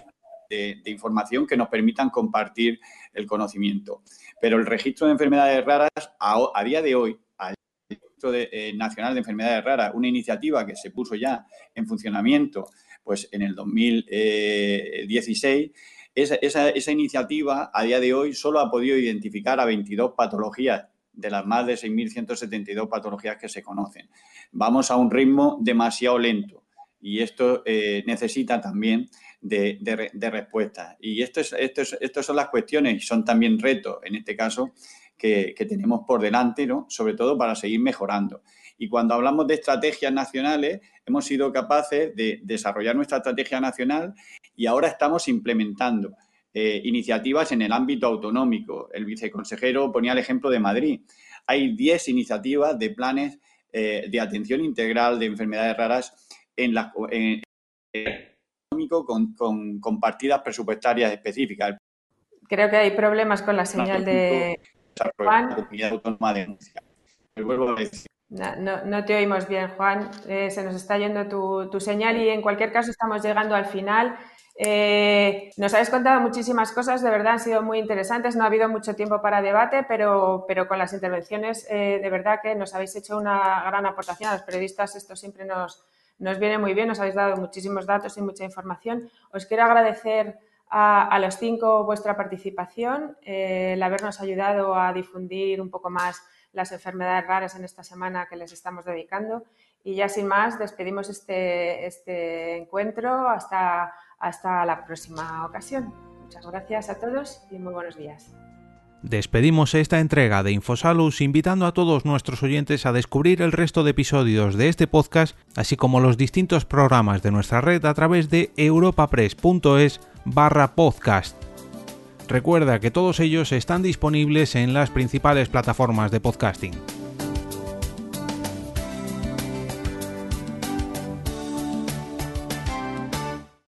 de, información que nos permitan compartir el conocimiento. Pero el registro de enfermedades raras, a, día de hoy, el registro eh, nacional de enfermedades raras, una iniciativa que se puso ya en funcionamiento pues en el 2016, esa, esa, esa, iniciativa a día de hoy solo ha podido identificar a 22 patologías de las más de 6.172 patologías que se conocen. Vamos a un ritmo demasiado lento y esto eh, necesita también de, de, respuesta. Y estas son las cuestiones y son también retos, en este caso, que, tenemos por delante, ¿no? sobre todo para seguir mejorando. Y cuando hablamos de estrategias nacionales, hemos sido capaces de desarrollar nuestra estrategia nacional y ahora estamos implementando eh, iniciativas en el ámbito autonómico. El viceconsejero ponía el ejemplo de Madrid. Hay 10 iniciativas de planes eh, de atención integral de enfermedades raras en la en, con, con, partidas presupuestarias específicas. Creo que hay problemas con la señal de Juan. No, no, te oímos bien, Juan. Eh, se nos está yendo tu, tu, señal y en cualquier caso estamos llegando al final. Eh, nos habéis contado muchísimas cosas, de verdad han sido muy interesantes. No ha habido mucho tiempo para debate, pero, pero con las intervenciones, eh, de verdad que nos habéis hecho una gran aportación. A los periodistas esto siempre nos, nos viene muy bien, nos habéis dado muchísimos datos y mucha información. Os quiero agradecer a, los cinco vuestra participación, eh, el habernos ayudado a difundir un poco más las enfermedades raras en esta semana que les estamos dedicando. Y ya sin más, despedimos este, este encuentro hasta hasta la próxima ocasión. Muchas gracias a todos y muy buenos días. Despedimos esta entrega de Infosalus invitando a todos nuestros oyentes a descubrir el resto de episodios de este podcast, así como los distintos programas de nuestra red a través de europapress.es barra podcast. Recuerda que todos ellos están disponibles en las principales plataformas de podcasting.